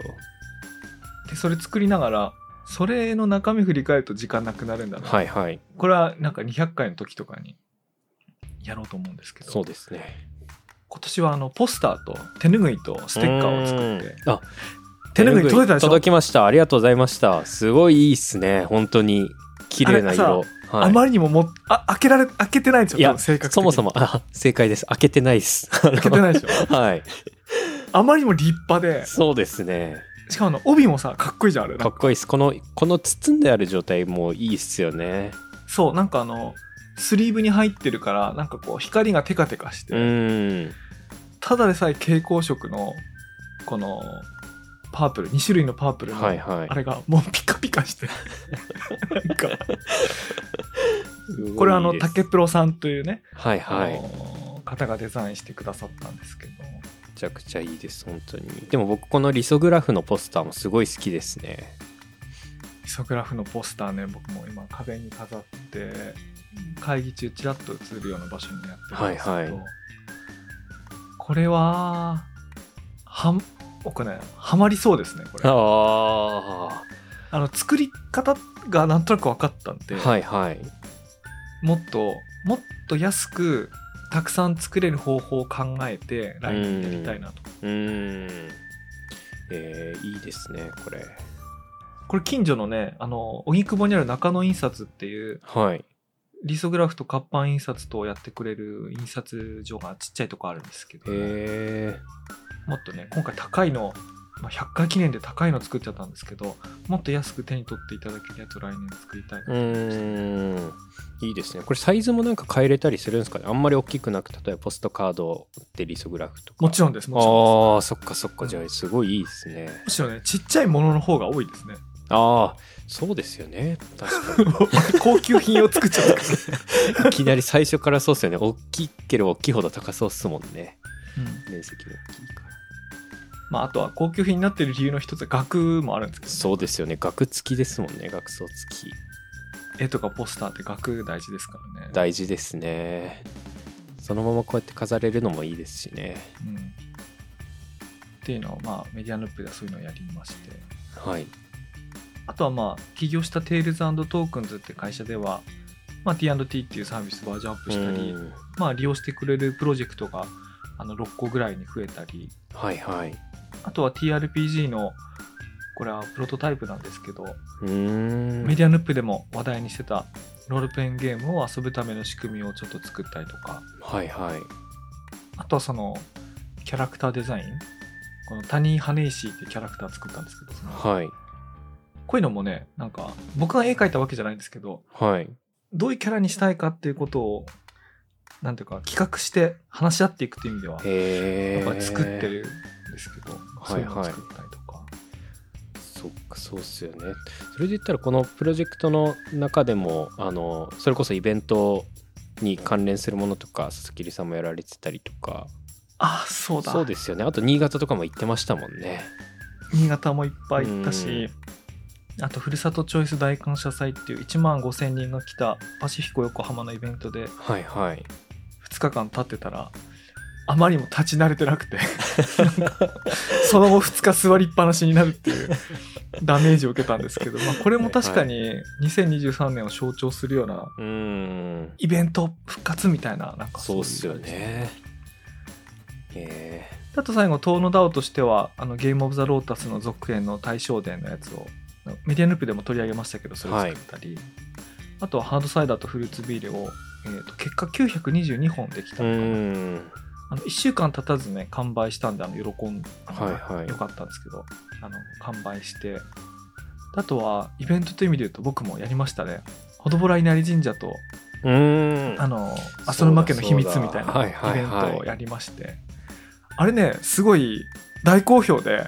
[SPEAKER 1] でそれ作りながらそれの中身振り返ると時間なくなるんだな、
[SPEAKER 2] はいはい。
[SPEAKER 1] これはなんか200回の時とかにやろうと思うんですけど。
[SPEAKER 2] そうですね。
[SPEAKER 1] 今年はあのポスターと手ぬぐいとステッカーを作って。
[SPEAKER 2] うん。あ
[SPEAKER 1] 手ぬぐい届いたでしょ？
[SPEAKER 2] 届きました。ありがとうございました。すごいいいっすね。本当に。綺麗な
[SPEAKER 1] あ
[SPEAKER 2] 色
[SPEAKER 1] れ
[SPEAKER 2] はい。
[SPEAKER 1] あまりにももあ開けられ開けてないんですよ
[SPEAKER 2] いや
[SPEAKER 1] 正確
[SPEAKER 2] そもそもあ正解です。開けてないです。
[SPEAKER 1] 開けてないでしょ？
[SPEAKER 2] はい。
[SPEAKER 1] あまりにも立派で。
[SPEAKER 2] そうですね。
[SPEAKER 1] しかもあの帯もさかっこいいじゃんあれ。
[SPEAKER 2] かっこいいです。このこの包んである状態もいいっすよね。
[SPEAKER 1] そうなんかあのスリーブに入ってるからなんかこう光がテカテカして、
[SPEAKER 2] うん。
[SPEAKER 1] ただでさえ蛍光色のこのパープル2種類のパープルの、
[SPEAKER 2] はいはい。
[SPEAKER 1] あれがもうピカピカして。なんか。これはあの竹プロさんというね、
[SPEAKER 2] はいはい。
[SPEAKER 1] あの方がデザインしてくださったんですけど。
[SPEAKER 2] めちゃくちゃいいです本当に。でも僕このリソグラフのポスターもすごい好きですね。
[SPEAKER 1] リソグラフのポスターね僕も今壁に飾って会議中ちらっと映るような場所にやってるんですけど、
[SPEAKER 2] はいはい。
[SPEAKER 1] これははん僕ねハマりそうですねこれ。
[SPEAKER 2] あ
[SPEAKER 1] あの作り方がなんとなく分かったんで、
[SPEAKER 2] あはいはい。
[SPEAKER 1] もっともっと安くたくさん作れる方法を考えて来年やりたいなと。
[SPEAKER 2] うーん。えー、いいですねこれ。
[SPEAKER 1] これ近所のねあの荻窪にある中野印刷っていう
[SPEAKER 2] はい。
[SPEAKER 1] リソグラフと活版印刷とやってくれる印刷所がちっちゃいとこあるんですけど、
[SPEAKER 2] え
[SPEAKER 1] もっとね今回高いのまあ、100回記念で高いの作っちゃったんですけどもっと安く手に取っていただけるやつを来年作りたいなと
[SPEAKER 2] う
[SPEAKER 1] 思いまして
[SPEAKER 2] ーん。いいですね。これサイズもなんか変えれたりするんですかね？あんまり大きくなく例えばポストカードでリソグラフとか。
[SPEAKER 1] もちろんです。もちろん
[SPEAKER 2] ああそっかそっか。じゃあすごいいいですね。
[SPEAKER 1] ですむしろねちっちゃいものの方が多いですね。
[SPEAKER 2] ああそうですよね。確か
[SPEAKER 1] 高級品を作っちゃった
[SPEAKER 2] いきなり最初からそうっすよね。大きければ大きいほど高そうっすもんね。
[SPEAKER 1] うん。
[SPEAKER 2] 面積も大きいから
[SPEAKER 1] まあ、あとは高級品になってる理由の一つは額もあるんですけど、
[SPEAKER 2] そうですよね。額付きですもんね。額装付き。
[SPEAKER 1] 絵とかポスターって額大事ですからね。
[SPEAKER 2] 大事ですね。そのままこうやって飾れるのもいいですしね。
[SPEAKER 1] うん、っていうのを、まあ、メディアヌップではそういうのをやりまして。
[SPEAKER 2] はい。
[SPEAKER 1] あとはまあ起業したテイルズトークンズって会社では、まあ、T&T っていうサービスバージョンアップしたり、
[SPEAKER 2] うん。
[SPEAKER 1] まあ、利用してくれるプロジェクトがあの6個ぐらいに増えたり。
[SPEAKER 2] はいはい
[SPEAKER 1] あとは TRPG のこれはプロトタイプなんですけど、メディアヌップでも話題にしてたロールプレインゲームを遊ぶための仕組みをちょっと作ったりとか。
[SPEAKER 2] はいはい。
[SPEAKER 1] あとはそのキャラクターデザイン。このタニー・ハネイシーってキャラクター作ったんですけどその
[SPEAKER 2] はい。
[SPEAKER 1] こういうのもねなんか僕が絵描いたわけじゃないんですけど
[SPEAKER 2] はい。
[SPEAKER 1] どういうキャラにしたいかっていうことをなんていうか企画して話し合っていくっていう意味ではやっぱり作ってるんですけど、そういうのを
[SPEAKER 2] はいはい
[SPEAKER 1] 作ったりとか、
[SPEAKER 2] そっかそうっすよね。それで言ったらこのプロジェクトの中でもあのそれこそイベントに関連するものとか佐々木さんもやられてたりとか。
[SPEAKER 1] あそうだ。
[SPEAKER 2] そうですよね。あと新潟とかも行ってましたもんね。
[SPEAKER 1] 新潟もいっぱい行ったしあとふるさとチョイス大感謝祭っていう1万5000人が来たパシフィコ横浜のイベントで
[SPEAKER 2] はいはい。
[SPEAKER 1] 2日間経ってたらあまりにも立ち慣れてなくて。その後2日座りっぱなしになるっていうダメージを受けたんですけど、まあ、これも確かに2023年を象徴するようなイベント復活みたいななんかい
[SPEAKER 2] そうっすよね。え
[SPEAKER 1] あと最後トーノダオとしてはあのゲームオブザロータスの続編の大正伝のやつをメディアヌープでも取り上げましたけどそれを作ったり、あとはハードサイダーとフルーツビールを、えー、と結果922本でき
[SPEAKER 2] ー、
[SPEAKER 1] た
[SPEAKER 2] う
[SPEAKER 1] のかなあの1週間経たずね完売したんであの喜んあの
[SPEAKER 2] はい。はい
[SPEAKER 1] よかったんですけどあの完売して。あとはイベントという意味で言うと僕もやりましたね。ほどぼら稲荷神社と
[SPEAKER 2] うーん。
[SPEAKER 1] あの浅沼家の秘密みたいなイベントをやりまして。あれねすごい大好評で。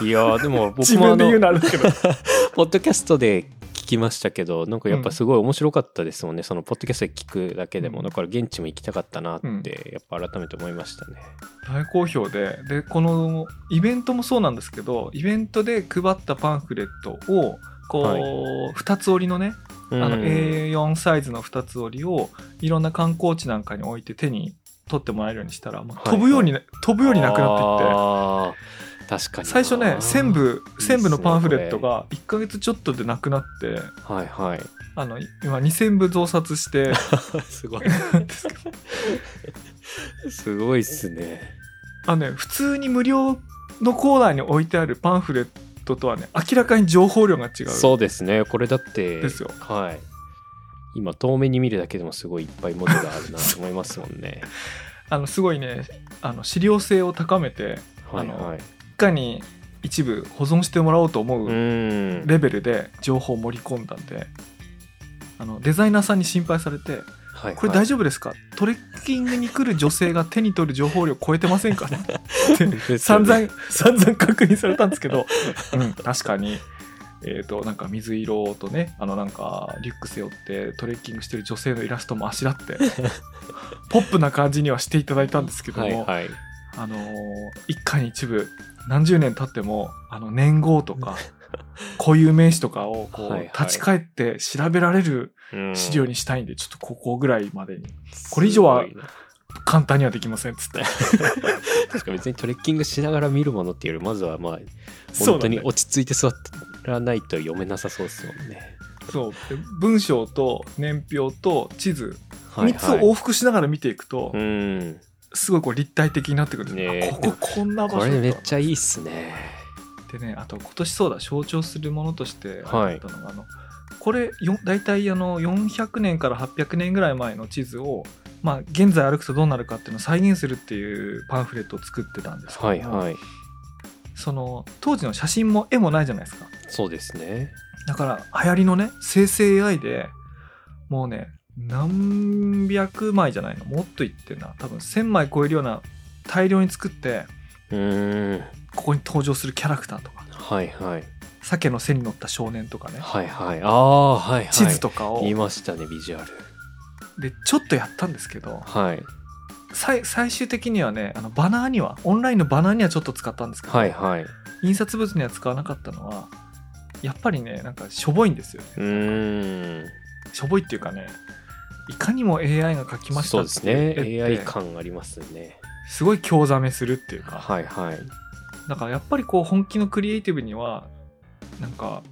[SPEAKER 2] いやーでも僕
[SPEAKER 1] 自分で
[SPEAKER 2] もあの
[SPEAKER 1] 言うのあるんですけど。
[SPEAKER 2] ポッドキャストで聞きましたけどなんかやっぱすごい面白かったですもんね、そのポッドキャストで聞くだけでも、
[SPEAKER 1] うん。
[SPEAKER 2] だから現地も行きたかったなって、
[SPEAKER 1] うん。
[SPEAKER 2] やっぱ改めて思いましたね。
[SPEAKER 1] 大好評で。でこのイベントもそうなんですけどイベントで配ったパンフレットをこう、
[SPEAKER 2] はい。
[SPEAKER 1] 2つ折りのねあの
[SPEAKER 2] うん
[SPEAKER 1] A4 サイズの2つ折りをいろんな観光地なんかに置いて手に取ってもらえるようにしたら飛ぶように、飛ぶようになくなっていって。
[SPEAKER 2] 確かにな。
[SPEAKER 1] 最初ね1000部
[SPEAKER 2] いいっすね。
[SPEAKER 1] 1000部のパンフレットが1ヶ月ちょっとでなくなって
[SPEAKER 2] はいはい。
[SPEAKER 1] あの今2000部増刷して。
[SPEAKER 2] すごい。
[SPEAKER 1] です
[SPEAKER 2] ごいっすね。
[SPEAKER 1] あのね普通に無料のコーナーに置いてあるパンフレットとはね明らかに情報量が違う。
[SPEAKER 2] そうですね。これだって
[SPEAKER 1] ですよ。
[SPEAKER 2] はい。今遠目に見るだけでもすごいいっぱい文字があるなと思いますもんね。
[SPEAKER 1] あのすごいねあの資料性を高めて
[SPEAKER 2] はいはい。
[SPEAKER 1] いかに一部保存してもらおうと思
[SPEAKER 2] う
[SPEAKER 1] レベルで情報を盛り込んだんであのデザイナーさんに心配されて
[SPEAKER 2] はい
[SPEAKER 1] これ大丈夫ですか？トレッキングに来る女性が手に取る情報量超えてませんか？ね って散々散々確認されたんですけど、うん、確かに、えー、となんか水色とねあのなんかリュック背負ってトレッキングしてる女性のイラストもあしらって ポップな感じにはしていただいたんですけども、
[SPEAKER 2] はいはい
[SPEAKER 1] あのー一家に一部何十年経ってもあの年号とか 固有名詞とかをこう、
[SPEAKER 2] はいはい。
[SPEAKER 1] 立ち返って調べられる
[SPEAKER 2] うん。
[SPEAKER 1] 資料にしたいんで、ちょっとここぐらいまでに。これ以上は簡単にはできませんっつって。
[SPEAKER 2] 確か別にトレッキングしながら見るものっていうよりまずはまあ本当に落ち着いて座らないと読めなさそうですもんね。
[SPEAKER 1] そう。で文章と年表と地図
[SPEAKER 2] はい
[SPEAKER 1] 3つを往復しながら見ていくと、
[SPEAKER 2] うん
[SPEAKER 1] すごいこう立体的になってくる。んですこここんな場所
[SPEAKER 2] これめっちゃ
[SPEAKER 1] い
[SPEAKER 2] いいっすね。
[SPEAKER 1] でねあと今年そうだ象徴するものとしてあ
[SPEAKER 2] はい。
[SPEAKER 1] ったのが、あのこれよ大体あの400年から800年ぐらい前の地図を、まあ、現在歩くとどうなるかっていうのを再現するっていうパンフレットを作ってたんですけども、
[SPEAKER 2] はいはい。
[SPEAKER 1] その当時の写真も絵もないじゃないですか。
[SPEAKER 2] そうですね。
[SPEAKER 1] だから流行りのね生成 AI でもうね何百枚じゃないの？もっといってんな。多分1000枚超えるような大量に作ってここに登場するキャラクターとか。
[SPEAKER 2] はいはい。
[SPEAKER 1] 鮭の背に乗った少年とかね。
[SPEAKER 2] はいはい。ああはいはい。
[SPEAKER 1] 地図とかを、
[SPEAKER 2] 言いましたねビジュアル。
[SPEAKER 1] でちょっとやったんですけど
[SPEAKER 2] はい。
[SPEAKER 1] 最最終的にはねあのバナーにはオンラインのバナーにはちょっと使ったんですけど、
[SPEAKER 2] はいはい。
[SPEAKER 1] 印刷物には使わなかったのはやっぱりねなんかしょぼいんですよね。
[SPEAKER 2] うーん。
[SPEAKER 1] しょぼいっていうかねいかにも AI が書きました
[SPEAKER 2] そうですね。AI 感ありますね。
[SPEAKER 1] すごい興ざめするっていうか。
[SPEAKER 2] はいはい。
[SPEAKER 1] だからやっぱりこう本気のクリエイティブにはなんか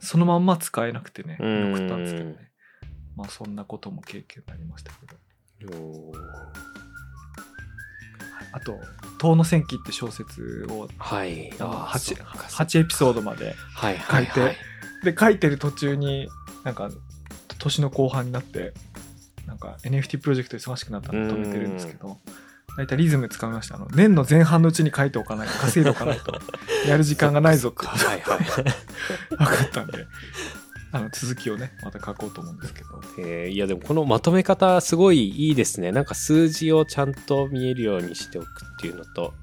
[SPEAKER 1] そのまんま使えなくてね
[SPEAKER 2] うん。
[SPEAKER 1] 送ったんですけどね。まあそんなことも経験になりましたけど。あと「遠野戦記」って小説を
[SPEAKER 2] はい。
[SPEAKER 1] あの
[SPEAKER 2] あー
[SPEAKER 1] 8,
[SPEAKER 2] そっか
[SPEAKER 1] 8エピソードまで
[SPEAKER 2] はいはい。
[SPEAKER 1] 書いて。で書いてる途中になんか年の後半になってなんか NFT プロジェクト忙しくなったんで止めてるんですけど大体リズムつかみました。あの年の前半のうちに書いておかないと稼いでおかないと。やる時間がないぞって。
[SPEAKER 2] はいはい
[SPEAKER 1] 分かったんで。あの続きをねまた書こうと思うんですけど。
[SPEAKER 2] えー。いやでもこのまとめ方すごいいいですね。なんか数字をちゃんと見えるようにしておくっていうのと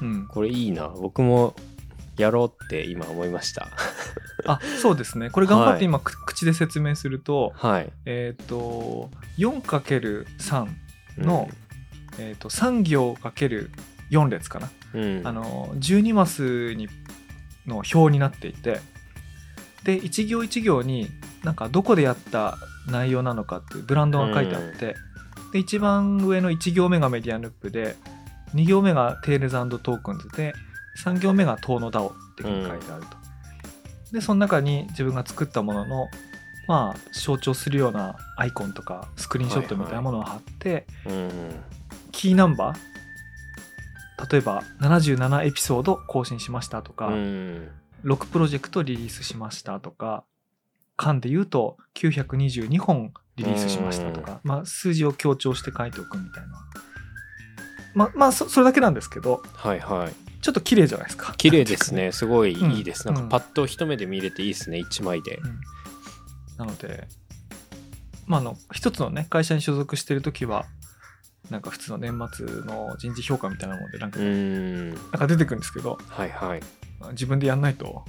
[SPEAKER 1] うん。
[SPEAKER 2] これいいな。僕もやろうって今思いました。
[SPEAKER 1] あそうですね。これ頑張って今、く口で説明すると
[SPEAKER 2] はい。
[SPEAKER 1] えっ、と 4×3 の、えー、と3行 ×4 列かな。
[SPEAKER 2] うん。
[SPEAKER 1] あの12マスにの表になっていてで一行一行になんかどこでやった内容なのかっていうブランドが書いてあって、で一番上の1行目がメディアヌップで2行目がテールズトークンズで3行目が遠野 DAO っていうふうに書いてあると。でその中に自分が作ったもののまあ象徴するようなアイコンとかスクリーンショットみたいなものを貼って、
[SPEAKER 2] うん
[SPEAKER 1] キーナンバー例えば77エピソード更新しましたとか、
[SPEAKER 2] うん。
[SPEAKER 1] 6プロジェクトリリースしましたとか間で言うと922本リリースしましたとか、まあ、数字を強調して書いておくみたいな。ままあそそれだけなんですけど
[SPEAKER 2] はいはい
[SPEAKER 1] ちょっと綺麗じゃないですか。
[SPEAKER 2] 綺麗ですね。すごいいいです、
[SPEAKER 1] うん
[SPEAKER 2] なん。かパッと一目で見れていいですね。1枚で。
[SPEAKER 1] うん。なのでまああの一つのね会社に所属してる時はなんか普通の年末の人事評価みたいなものでなんか,、
[SPEAKER 2] うん。
[SPEAKER 1] なんか出てくるんですけど
[SPEAKER 2] はいはい。
[SPEAKER 1] 自分でやんないとこ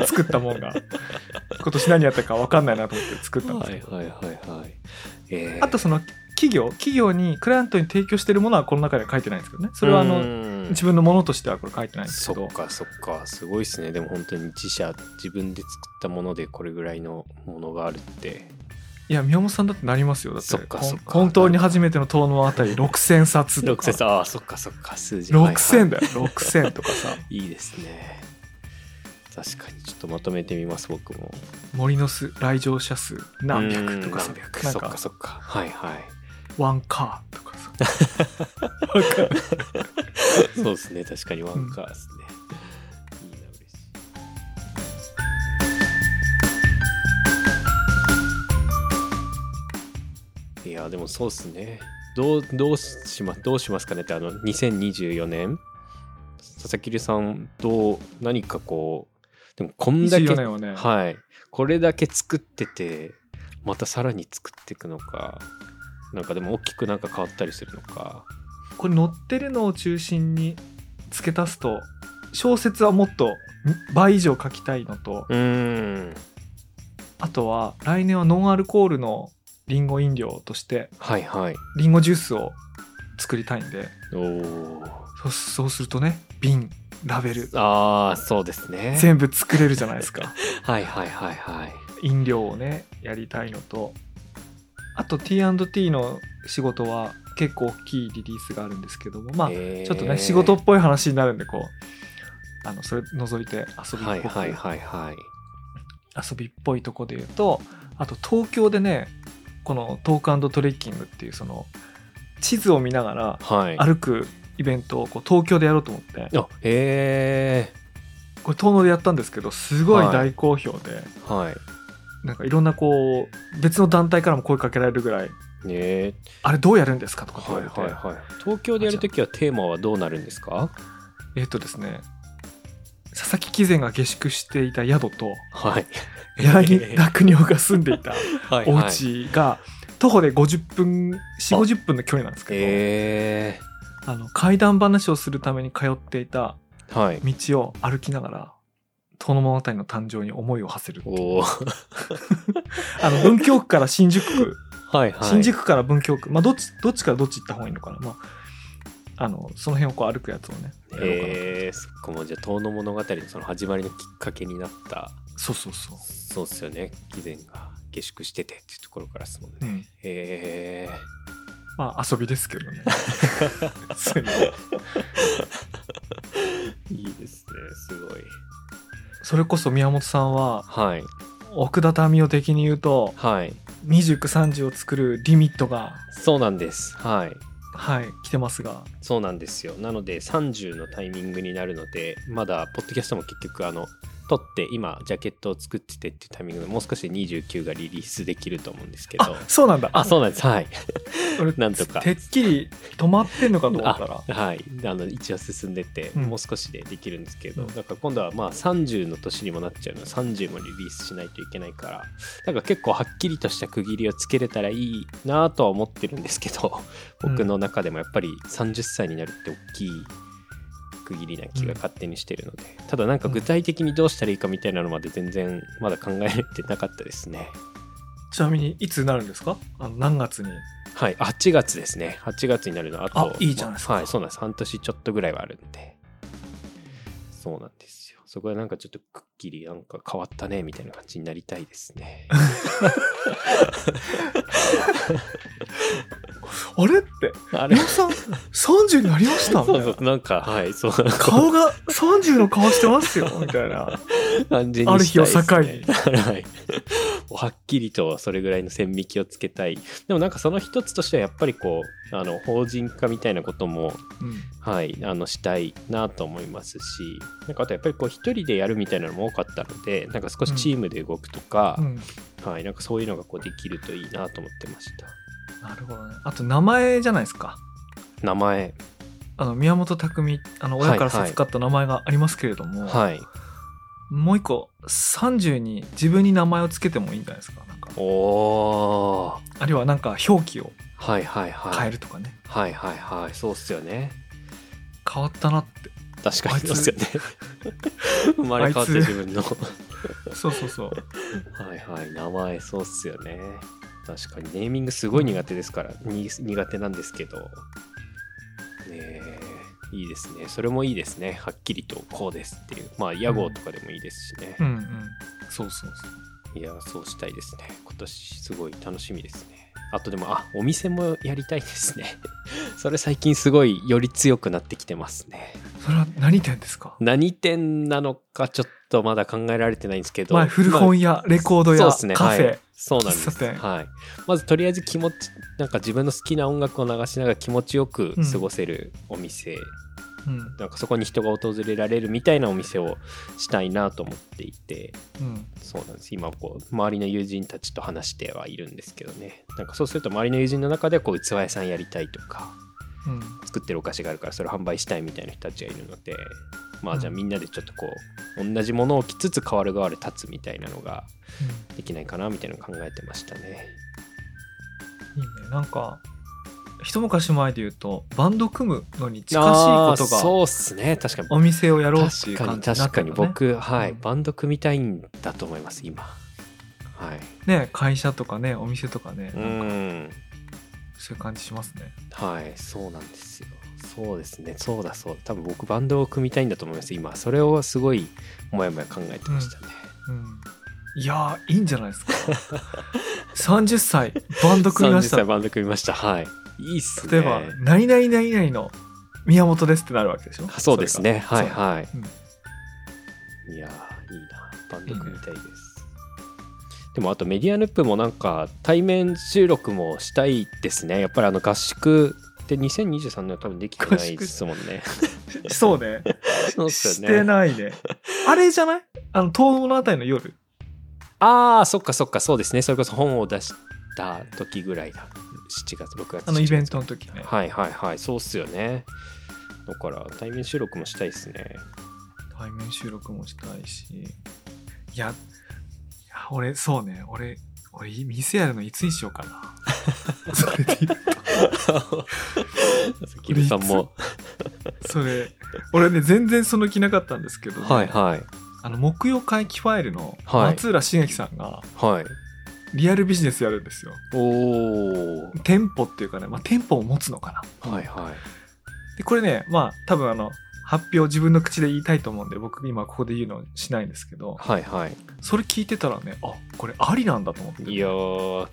[SPEAKER 1] れ作ったもんが 今年何やったか分かんないなと思って作ったんですけど、
[SPEAKER 2] はいはいはいはい。えー。
[SPEAKER 1] あとその企業企業にクライアントに提供してるものはこの中では書いてないんですけどね。それはあの
[SPEAKER 2] うん。
[SPEAKER 1] 自分のものとしてはこれ書いてないんです
[SPEAKER 2] そ
[SPEAKER 1] けど。
[SPEAKER 2] っかそっか。すごいですね。でも本当に自社自分で作ったものでこれぐらいのものがあるって。
[SPEAKER 1] いや宮本さんだってなりますよ。だって
[SPEAKER 2] そっかそっか。
[SPEAKER 1] ほん本当に初めての遠野あたり6000冊とか。
[SPEAKER 2] 6000ああそっかそっか。数字。
[SPEAKER 1] 6000
[SPEAKER 2] だ
[SPEAKER 1] だよ。6000とかさ。
[SPEAKER 2] いいですね。確かにちょっとまとめてみます僕も。
[SPEAKER 1] 森の巣来場者数何百とか
[SPEAKER 2] 何百そっかそっか。はいはい
[SPEAKER 1] ワンカーとかさ。
[SPEAKER 2] そうですね。確かにワンカーですね、いいな嬉しい。いやでもそうですね。どうどうしまどうしますかねってあの2024年佐々木留さんどう何かこうでもこんだけ
[SPEAKER 1] 24年はね。
[SPEAKER 2] はい。これだけ作っててまたさらに作っていくのかなんかでも大きくなんか変わったりするのか。
[SPEAKER 1] これ載ってるのを中心に付け足すと小説はもっと倍以上書きたいのとあとは来年はノンアルコールのリンゴ飲料として
[SPEAKER 2] はいはい。
[SPEAKER 1] リンゴジュースを作りたいんで。
[SPEAKER 2] おお
[SPEAKER 1] そうそうするとね瓶ラベル。
[SPEAKER 2] ああそうですね。
[SPEAKER 1] 全部作れるじゃないですか。
[SPEAKER 2] はいはいはいはい。
[SPEAKER 1] 飲料をねやりたいのとあと T&T の仕事は結構大きいリリースがあるんですけどもまあち
[SPEAKER 2] えー
[SPEAKER 1] ょっとね仕事っぽい話になるんでこうあのそれ除いて遊びっぽく、
[SPEAKER 2] はいはいはいはい。
[SPEAKER 1] 遊びっぽいとこで言うとあと東京でねこのトークトレッキングっていうその地図を見ながら
[SPEAKER 2] はい。
[SPEAKER 1] 歩くイベントをこう東京でやろうと思って。
[SPEAKER 2] あへ
[SPEAKER 1] これ遠野でやったんですけどすごい大好評で、
[SPEAKER 2] えはい
[SPEAKER 1] なんかいろんなこう別の団体からも声かけられるぐらい
[SPEAKER 2] ねえ。
[SPEAKER 1] あれどうやるんですかとかって言
[SPEAKER 2] は
[SPEAKER 1] われて、
[SPEAKER 2] いはいはい東京でやるときはテーマはどうなるんですか？
[SPEAKER 1] えっとですね佐々木貴善が下宿していた宿と
[SPEAKER 2] はい。
[SPEAKER 1] 柳田国夫が住んでいた
[SPEAKER 2] はい
[SPEAKER 1] お家が徒歩で50分4 5 0分の距離なんですけど、
[SPEAKER 2] え。
[SPEAKER 1] あの怪談話をするために通っていた道を歩きながら遠野物語の誕生に思いを馳せる あの文京区から新宿区。
[SPEAKER 2] はいはい。
[SPEAKER 1] 新宿区から文京区、まあどっちどっちからどっち行った方がいいのかな、まあ、あのその辺をこう歩くやつをね
[SPEAKER 2] えー、そっかもうじゃあ遠野物語のその始まりのきっかけになった。
[SPEAKER 1] そうそうそう、
[SPEAKER 2] そうっすよね。貴前が下宿しててっていうところからですもんね、
[SPEAKER 1] うん、
[SPEAKER 2] へえ
[SPEAKER 1] まあ遊びですけどね。い
[SPEAKER 2] いですね。すごい
[SPEAKER 1] それこそ宮本さんは
[SPEAKER 2] はい。
[SPEAKER 1] 奥田民生的に言うと
[SPEAKER 2] はい。
[SPEAKER 1] 2930を作るリミットが
[SPEAKER 2] そうなんです。はい。
[SPEAKER 1] はい来てますが。
[SPEAKER 2] そうなんですよ。なので30のタイミングになるのでまだポッドキャストも結局あの撮って今ジャケットを作っててっていうタイミングでもう少しで29がリリースできると思うんですけど。
[SPEAKER 1] あそうなんだ。
[SPEAKER 2] あそうなんです。はい。
[SPEAKER 1] 俺
[SPEAKER 2] なんとか。
[SPEAKER 1] てっきり止まってんのかと思ったら。
[SPEAKER 2] あはい。あの一応進んでて、
[SPEAKER 1] うん。
[SPEAKER 2] もう少しでできるんですけど、
[SPEAKER 1] うん。
[SPEAKER 2] だから今度はまあ30の年にもなっちゃうので30もリリースしないといけないからなんか結構はっきりとした区切りをつけれたらいいなとは思ってるんですけど僕の中でもやっぱり30歳になるって大きい区切りな気が勝手にしてるので、ただなんか具体的にどうしたらいいかみたいなのまで全然まだ考えれてなかったですね。
[SPEAKER 1] ちなみにいつになるんですか？あの何月に？
[SPEAKER 2] はい8月ですね。8月になるのあと
[SPEAKER 1] あいいじゃないですか。
[SPEAKER 2] はいそうなんです。半年ちょっとぐらいはあるんで。そうなんです。よそこでなんかちょっとくっきりなんか変わったねみたいな感じになりたいですね。
[SPEAKER 1] あれって
[SPEAKER 2] あれ？
[SPEAKER 1] 宮本さん30になりました？
[SPEAKER 2] そ
[SPEAKER 1] いうな
[SPEAKER 2] そうなんかはいそう
[SPEAKER 1] 顔が30の顔してますよみたいな。
[SPEAKER 2] 感じに
[SPEAKER 1] ある日を
[SPEAKER 2] した
[SPEAKER 1] 境に。
[SPEAKER 2] い。ですねはいはっきりとそれぐらいの線引きをつけたい。でもなんかその一つとしてはやっぱりこうあの法人化みたいなことも
[SPEAKER 1] うん。
[SPEAKER 2] はい、あのしたいなと思いますしなんかあとやっぱりこう一人でやるみたいなのも多かったのでなんか少しチームで動くとか、
[SPEAKER 1] うん。
[SPEAKER 2] はい、なんかそういうのがこうできるといいなと思ってました。
[SPEAKER 1] なるほどね。あと名前じゃないですか。
[SPEAKER 2] 名前。
[SPEAKER 1] あの宮本匠あの
[SPEAKER 2] はい
[SPEAKER 1] 親から授かった名前がありますけれども、
[SPEAKER 2] はい
[SPEAKER 1] もう一個30に自分に名前をつけてもいいんじゃないですか。なんか。
[SPEAKER 2] おー。
[SPEAKER 1] あるいはなんか表記を
[SPEAKER 2] はいはいはい。
[SPEAKER 1] 変えるとかね、
[SPEAKER 2] はいはいはい。そうっすよね。
[SPEAKER 1] 変わったなって。
[SPEAKER 2] 確かにそうっすよね。生まれ変わった
[SPEAKER 1] あいつ
[SPEAKER 2] 自分の。は
[SPEAKER 1] そうそうそう。
[SPEAKER 2] いはい名前そうっすよね。確かに。ネーミングすごい苦手ですから、に苦手なんですけど。ねえいいですね。それもいいですね。はっきりとこうですっていう。まあ屋号とかでもいいですしね、
[SPEAKER 1] うんうん。そうそうそう。
[SPEAKER 2] いやそうしたいですね。今年すごい楽しみですねあとでもあお店もやりたいですね。それ最近すごいより強くなってきてますね。
[SPEAKER 1] それは何店ですか？
[SPEAKER 2] 何店なのかちょっとまだ考えられてないんですけど、
[SPEAKER 1] 前古本屋、レコード屋、
[SPEAKER 2] そうですね
[SPEAKER 1] カフェ、
[SPEAKER 2] はいそうなんです。はい、まずとりあえず気持ちなんか自分の好きな音楽を流しながら気持ちよく過ごせるお店、
[SPEAKER 1] うん。
[SPEAKER 2] なんかそこに人が訪れられるみたいなお店をしたいなと思っていて
[SPEAKER 1] うん。
[SPEAKER 2] そうなんです。今こう周りの友人たちと話してはいるんですけどね。なんかそうすると周りの友人の中でこう器屋さんやりたいとか
[SPEAKER 1] うん。
[SPEAKER 2] 作ってるお菓子があるからそれを販売したいみたいな人たちがいるのでまあじゃあみんなでちょっとこう同じものを着つつ変わる変わる立つみたいなのができないかなみたいなのを考えてましたね。
[SPEAKER 1] いいね。なんか一昔前で言うとバンド組むのに近しいことが
[SPEAKER 2] そうっすね。確かに。
[SPEAKER 1] お店をやろうっていう
[SPEAKER 2] 確かに
[SPEAKER 1] 感じにな
[SPEAKER 2] 確かに
[SPEAKER 1] ったんだね
[SPEAKER 2] 僕はい。
[SPEAKER 1] うん。
[SPEAKER 2] バンド組みたいんだと思います今。はい。
[SPEAKER 1] ね会社とかねお店とかね
[SPEAKER 2] う
[SPEAKER 1] なんか
[SPEAKER 2] ん
[SPEAKER 1] そういう感じしますね。
[SPEAKER 2] はいそうなんですよ。そうですね。そうだそうだ。多分僕バンドを組みたいんだと思います今。それをすごいもやもや考えてましたね、
[SPEAKER 1] うん。いやーいいんじゃないですか。30歳バンド組みまし
[SPEAKER 2] 30
[SPEAKER 1] た
[SPEAKER 2] 歳バンド組みました。はいいいっすね。
[SPEAKER 1] 例えば「何々何々の宮本です」ってなるわけでしょ？
[SPEAKER 2] そうですね。はいはい。
[SPEAKER 1] う。ん。
[SPEAKER 2] いやーいいな。バンド組みたいです。でもあとメディアヌップもなんか対面収録もしたいですね。やっぱりあの合宿って2023年は多分できてないですもんね。
[SPEAKER 1] そうね。
[SPEAKER 2] そうっす
[SPEAKER 1] し
[SPEAKER 2] よね。
[SPEAKER 1] てないね。あれじゃない？あの東京のあたりの夜。
[SPEAKER 2] ああそっかそっか。そうですね。それこそ本を出した時ぐらいだ7月6月。
[SPEAKER 1] あのイベン
[SPEAKER 2] ト
[SPEAKER 1] トの時ね。
[SPEAKER 2] はいはいはい。そうっすよね。だから対面収録もしたいですね。
[SPEAKER 1] 対面収録もしたいし。いやいや俺そうね。俺俺店やるのいつにしようかな。それで。言う
[SPEAKER 2] キムさんも
[SPEAKER 1] とそれ俺ね全然その気なかったんですけどね、
[SPEAKER 2] はいはい。
[SPEAKER 1] あの木曜会期ファイルの
[SPEAKER 2] はい。
[SPEAKER 1] 松浦茂樹さんが
[SPEAKER 2] はい
[SPEAKER 1] リアルビジネスやるんですよ。
[SPEAKER 2] おお
[SPEAKER 1] 店舗っていうかね、まあ、店舗を持つのかな。
[SPEAKER 2] はいはい。
[SPEAKER 1] でこれねまあ多分あの発表自分の口で言いたいと思うんで僕今ここで言うのしないんですけど
[SPEAKER 2] はいはい。
[SPEAKER 1] それ聞いてたらねあこれありなんだと思って。
[SPEAKER 2] いやー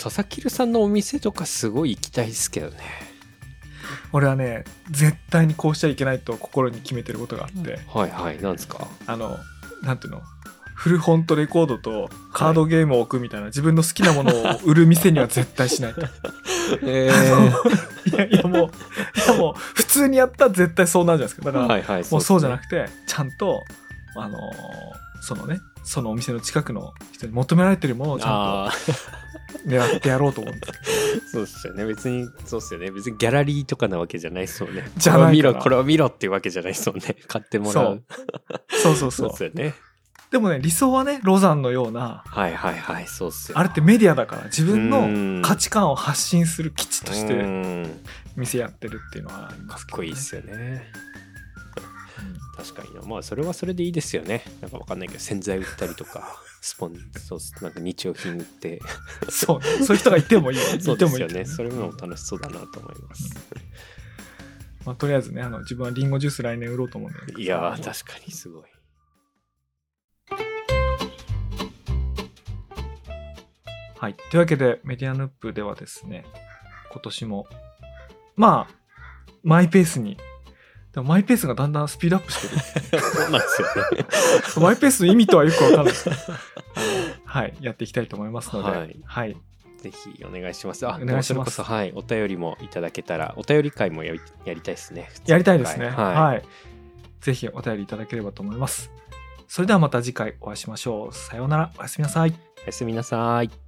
[SPEAKER 2] 佐々木留さんのお店とかすごい行きたいですけどね。
[SPEAKER 1] 俺はね絶対にこうしちゃいけないと心に決めてることがあって、
[SPEAKER 2] はいはい。なんですか？
[SPEAKER 1] あのなんていうの？古本とレコードとカードゲームを置くみたいな、自分の好きなものを売る店には絶対しないと。
[SPEAKER 2] え
[SPEAKER 1] いやいやもう、いやもう普通にやったら絶対そうなるじゃないですか。だから、
[SPEAKER 2] はいはい
[SPEAKER 1] もうそうじゃな
[SPEAKER 2] く
[SPEAKER 1] くて、ちゃんと、あのーそのね、そのお店の近くの人に求められてるものをちゃ
[SPEAKER 2] ああ
[SPEAKER 1] んと狙ってやろうと思うんです。
[SPEAKER 2] そうっすよね。別にそうっすよね。別にギャラリーとかなわけじゃないっすもんね。
[SPEAKER 1] じゃないから。
[SPEAKER 2] これを見ろこれを見ろっていうわけじゃないっすもんね。買ってもらう。
[SPEAKER 1] そうそうそう。
[SPEAKER 2] そうっ。すよね
[SPEAKER 1] でもね、理想はね、ロザンのような、
[SPEAKER 2] はいはいはいそうっすよ。
[SPEAKER 1] あれってメディアだから自分
[SPEAKER 2] うん。
[SPEAKER 1] の価値観を発信する基地とし
[SPEAKER 2] う
[SPEAKER 1] て
[SPEAKER 2] ん
[SPEAKER 1] 店やってるっていうのはありま
[SPEAKER 2] かっこいいっすよね。
[SPEAKER 1] うん
[SPEAKER 2] 確かにな。まあそれはそれでいいですよね。なんかわかんないけど洗剤売ったりとか スポンそうなんか日用品売って。
[SPEAKER 1] そう。ね、そういう人がいてもいいよ。
[SPEAKER 2] そ
[SPEAKER 1] いう
[SPEAKER 2] ですよね。それも楽しそうだなと思います。
[SPEAKER 1] まあ、とりあえずね、あの自分はリンゴジュース来年売ろうと思うんだけど。
[SPEAKER 2] いやー確かにすごい
[SPEAKER 1] はい。というわけで、メディアヌップではですね、今年も、まあ、マイペースに、でもマイペースがだんだんスピードアップしてる。
[SPEAKER 2] そうなんですよね
[SPEAKER 1] マイペースの意味とはよくわかんないですはい。やっていきたいと思いますので、
[SPEAKER 2] はい
[SPEAKER 1] はい。
[SPEAKER 2] ぜひお願いします。あ、
[SPEAKER 1] お願いします
[SPEAKER 2] はい、お便りもいただけたら、お便り会もやりやりたいですね。
[SPEAKER 1] やりたいですね。
[SPEAKER 2] は。
[SPEAKER 1] はいい。ぜひお便りいただければと思います。それではまた次回お会いしましょう。さようなら。おやすみなさい。
[SPEAKER 2] おやすみなさい。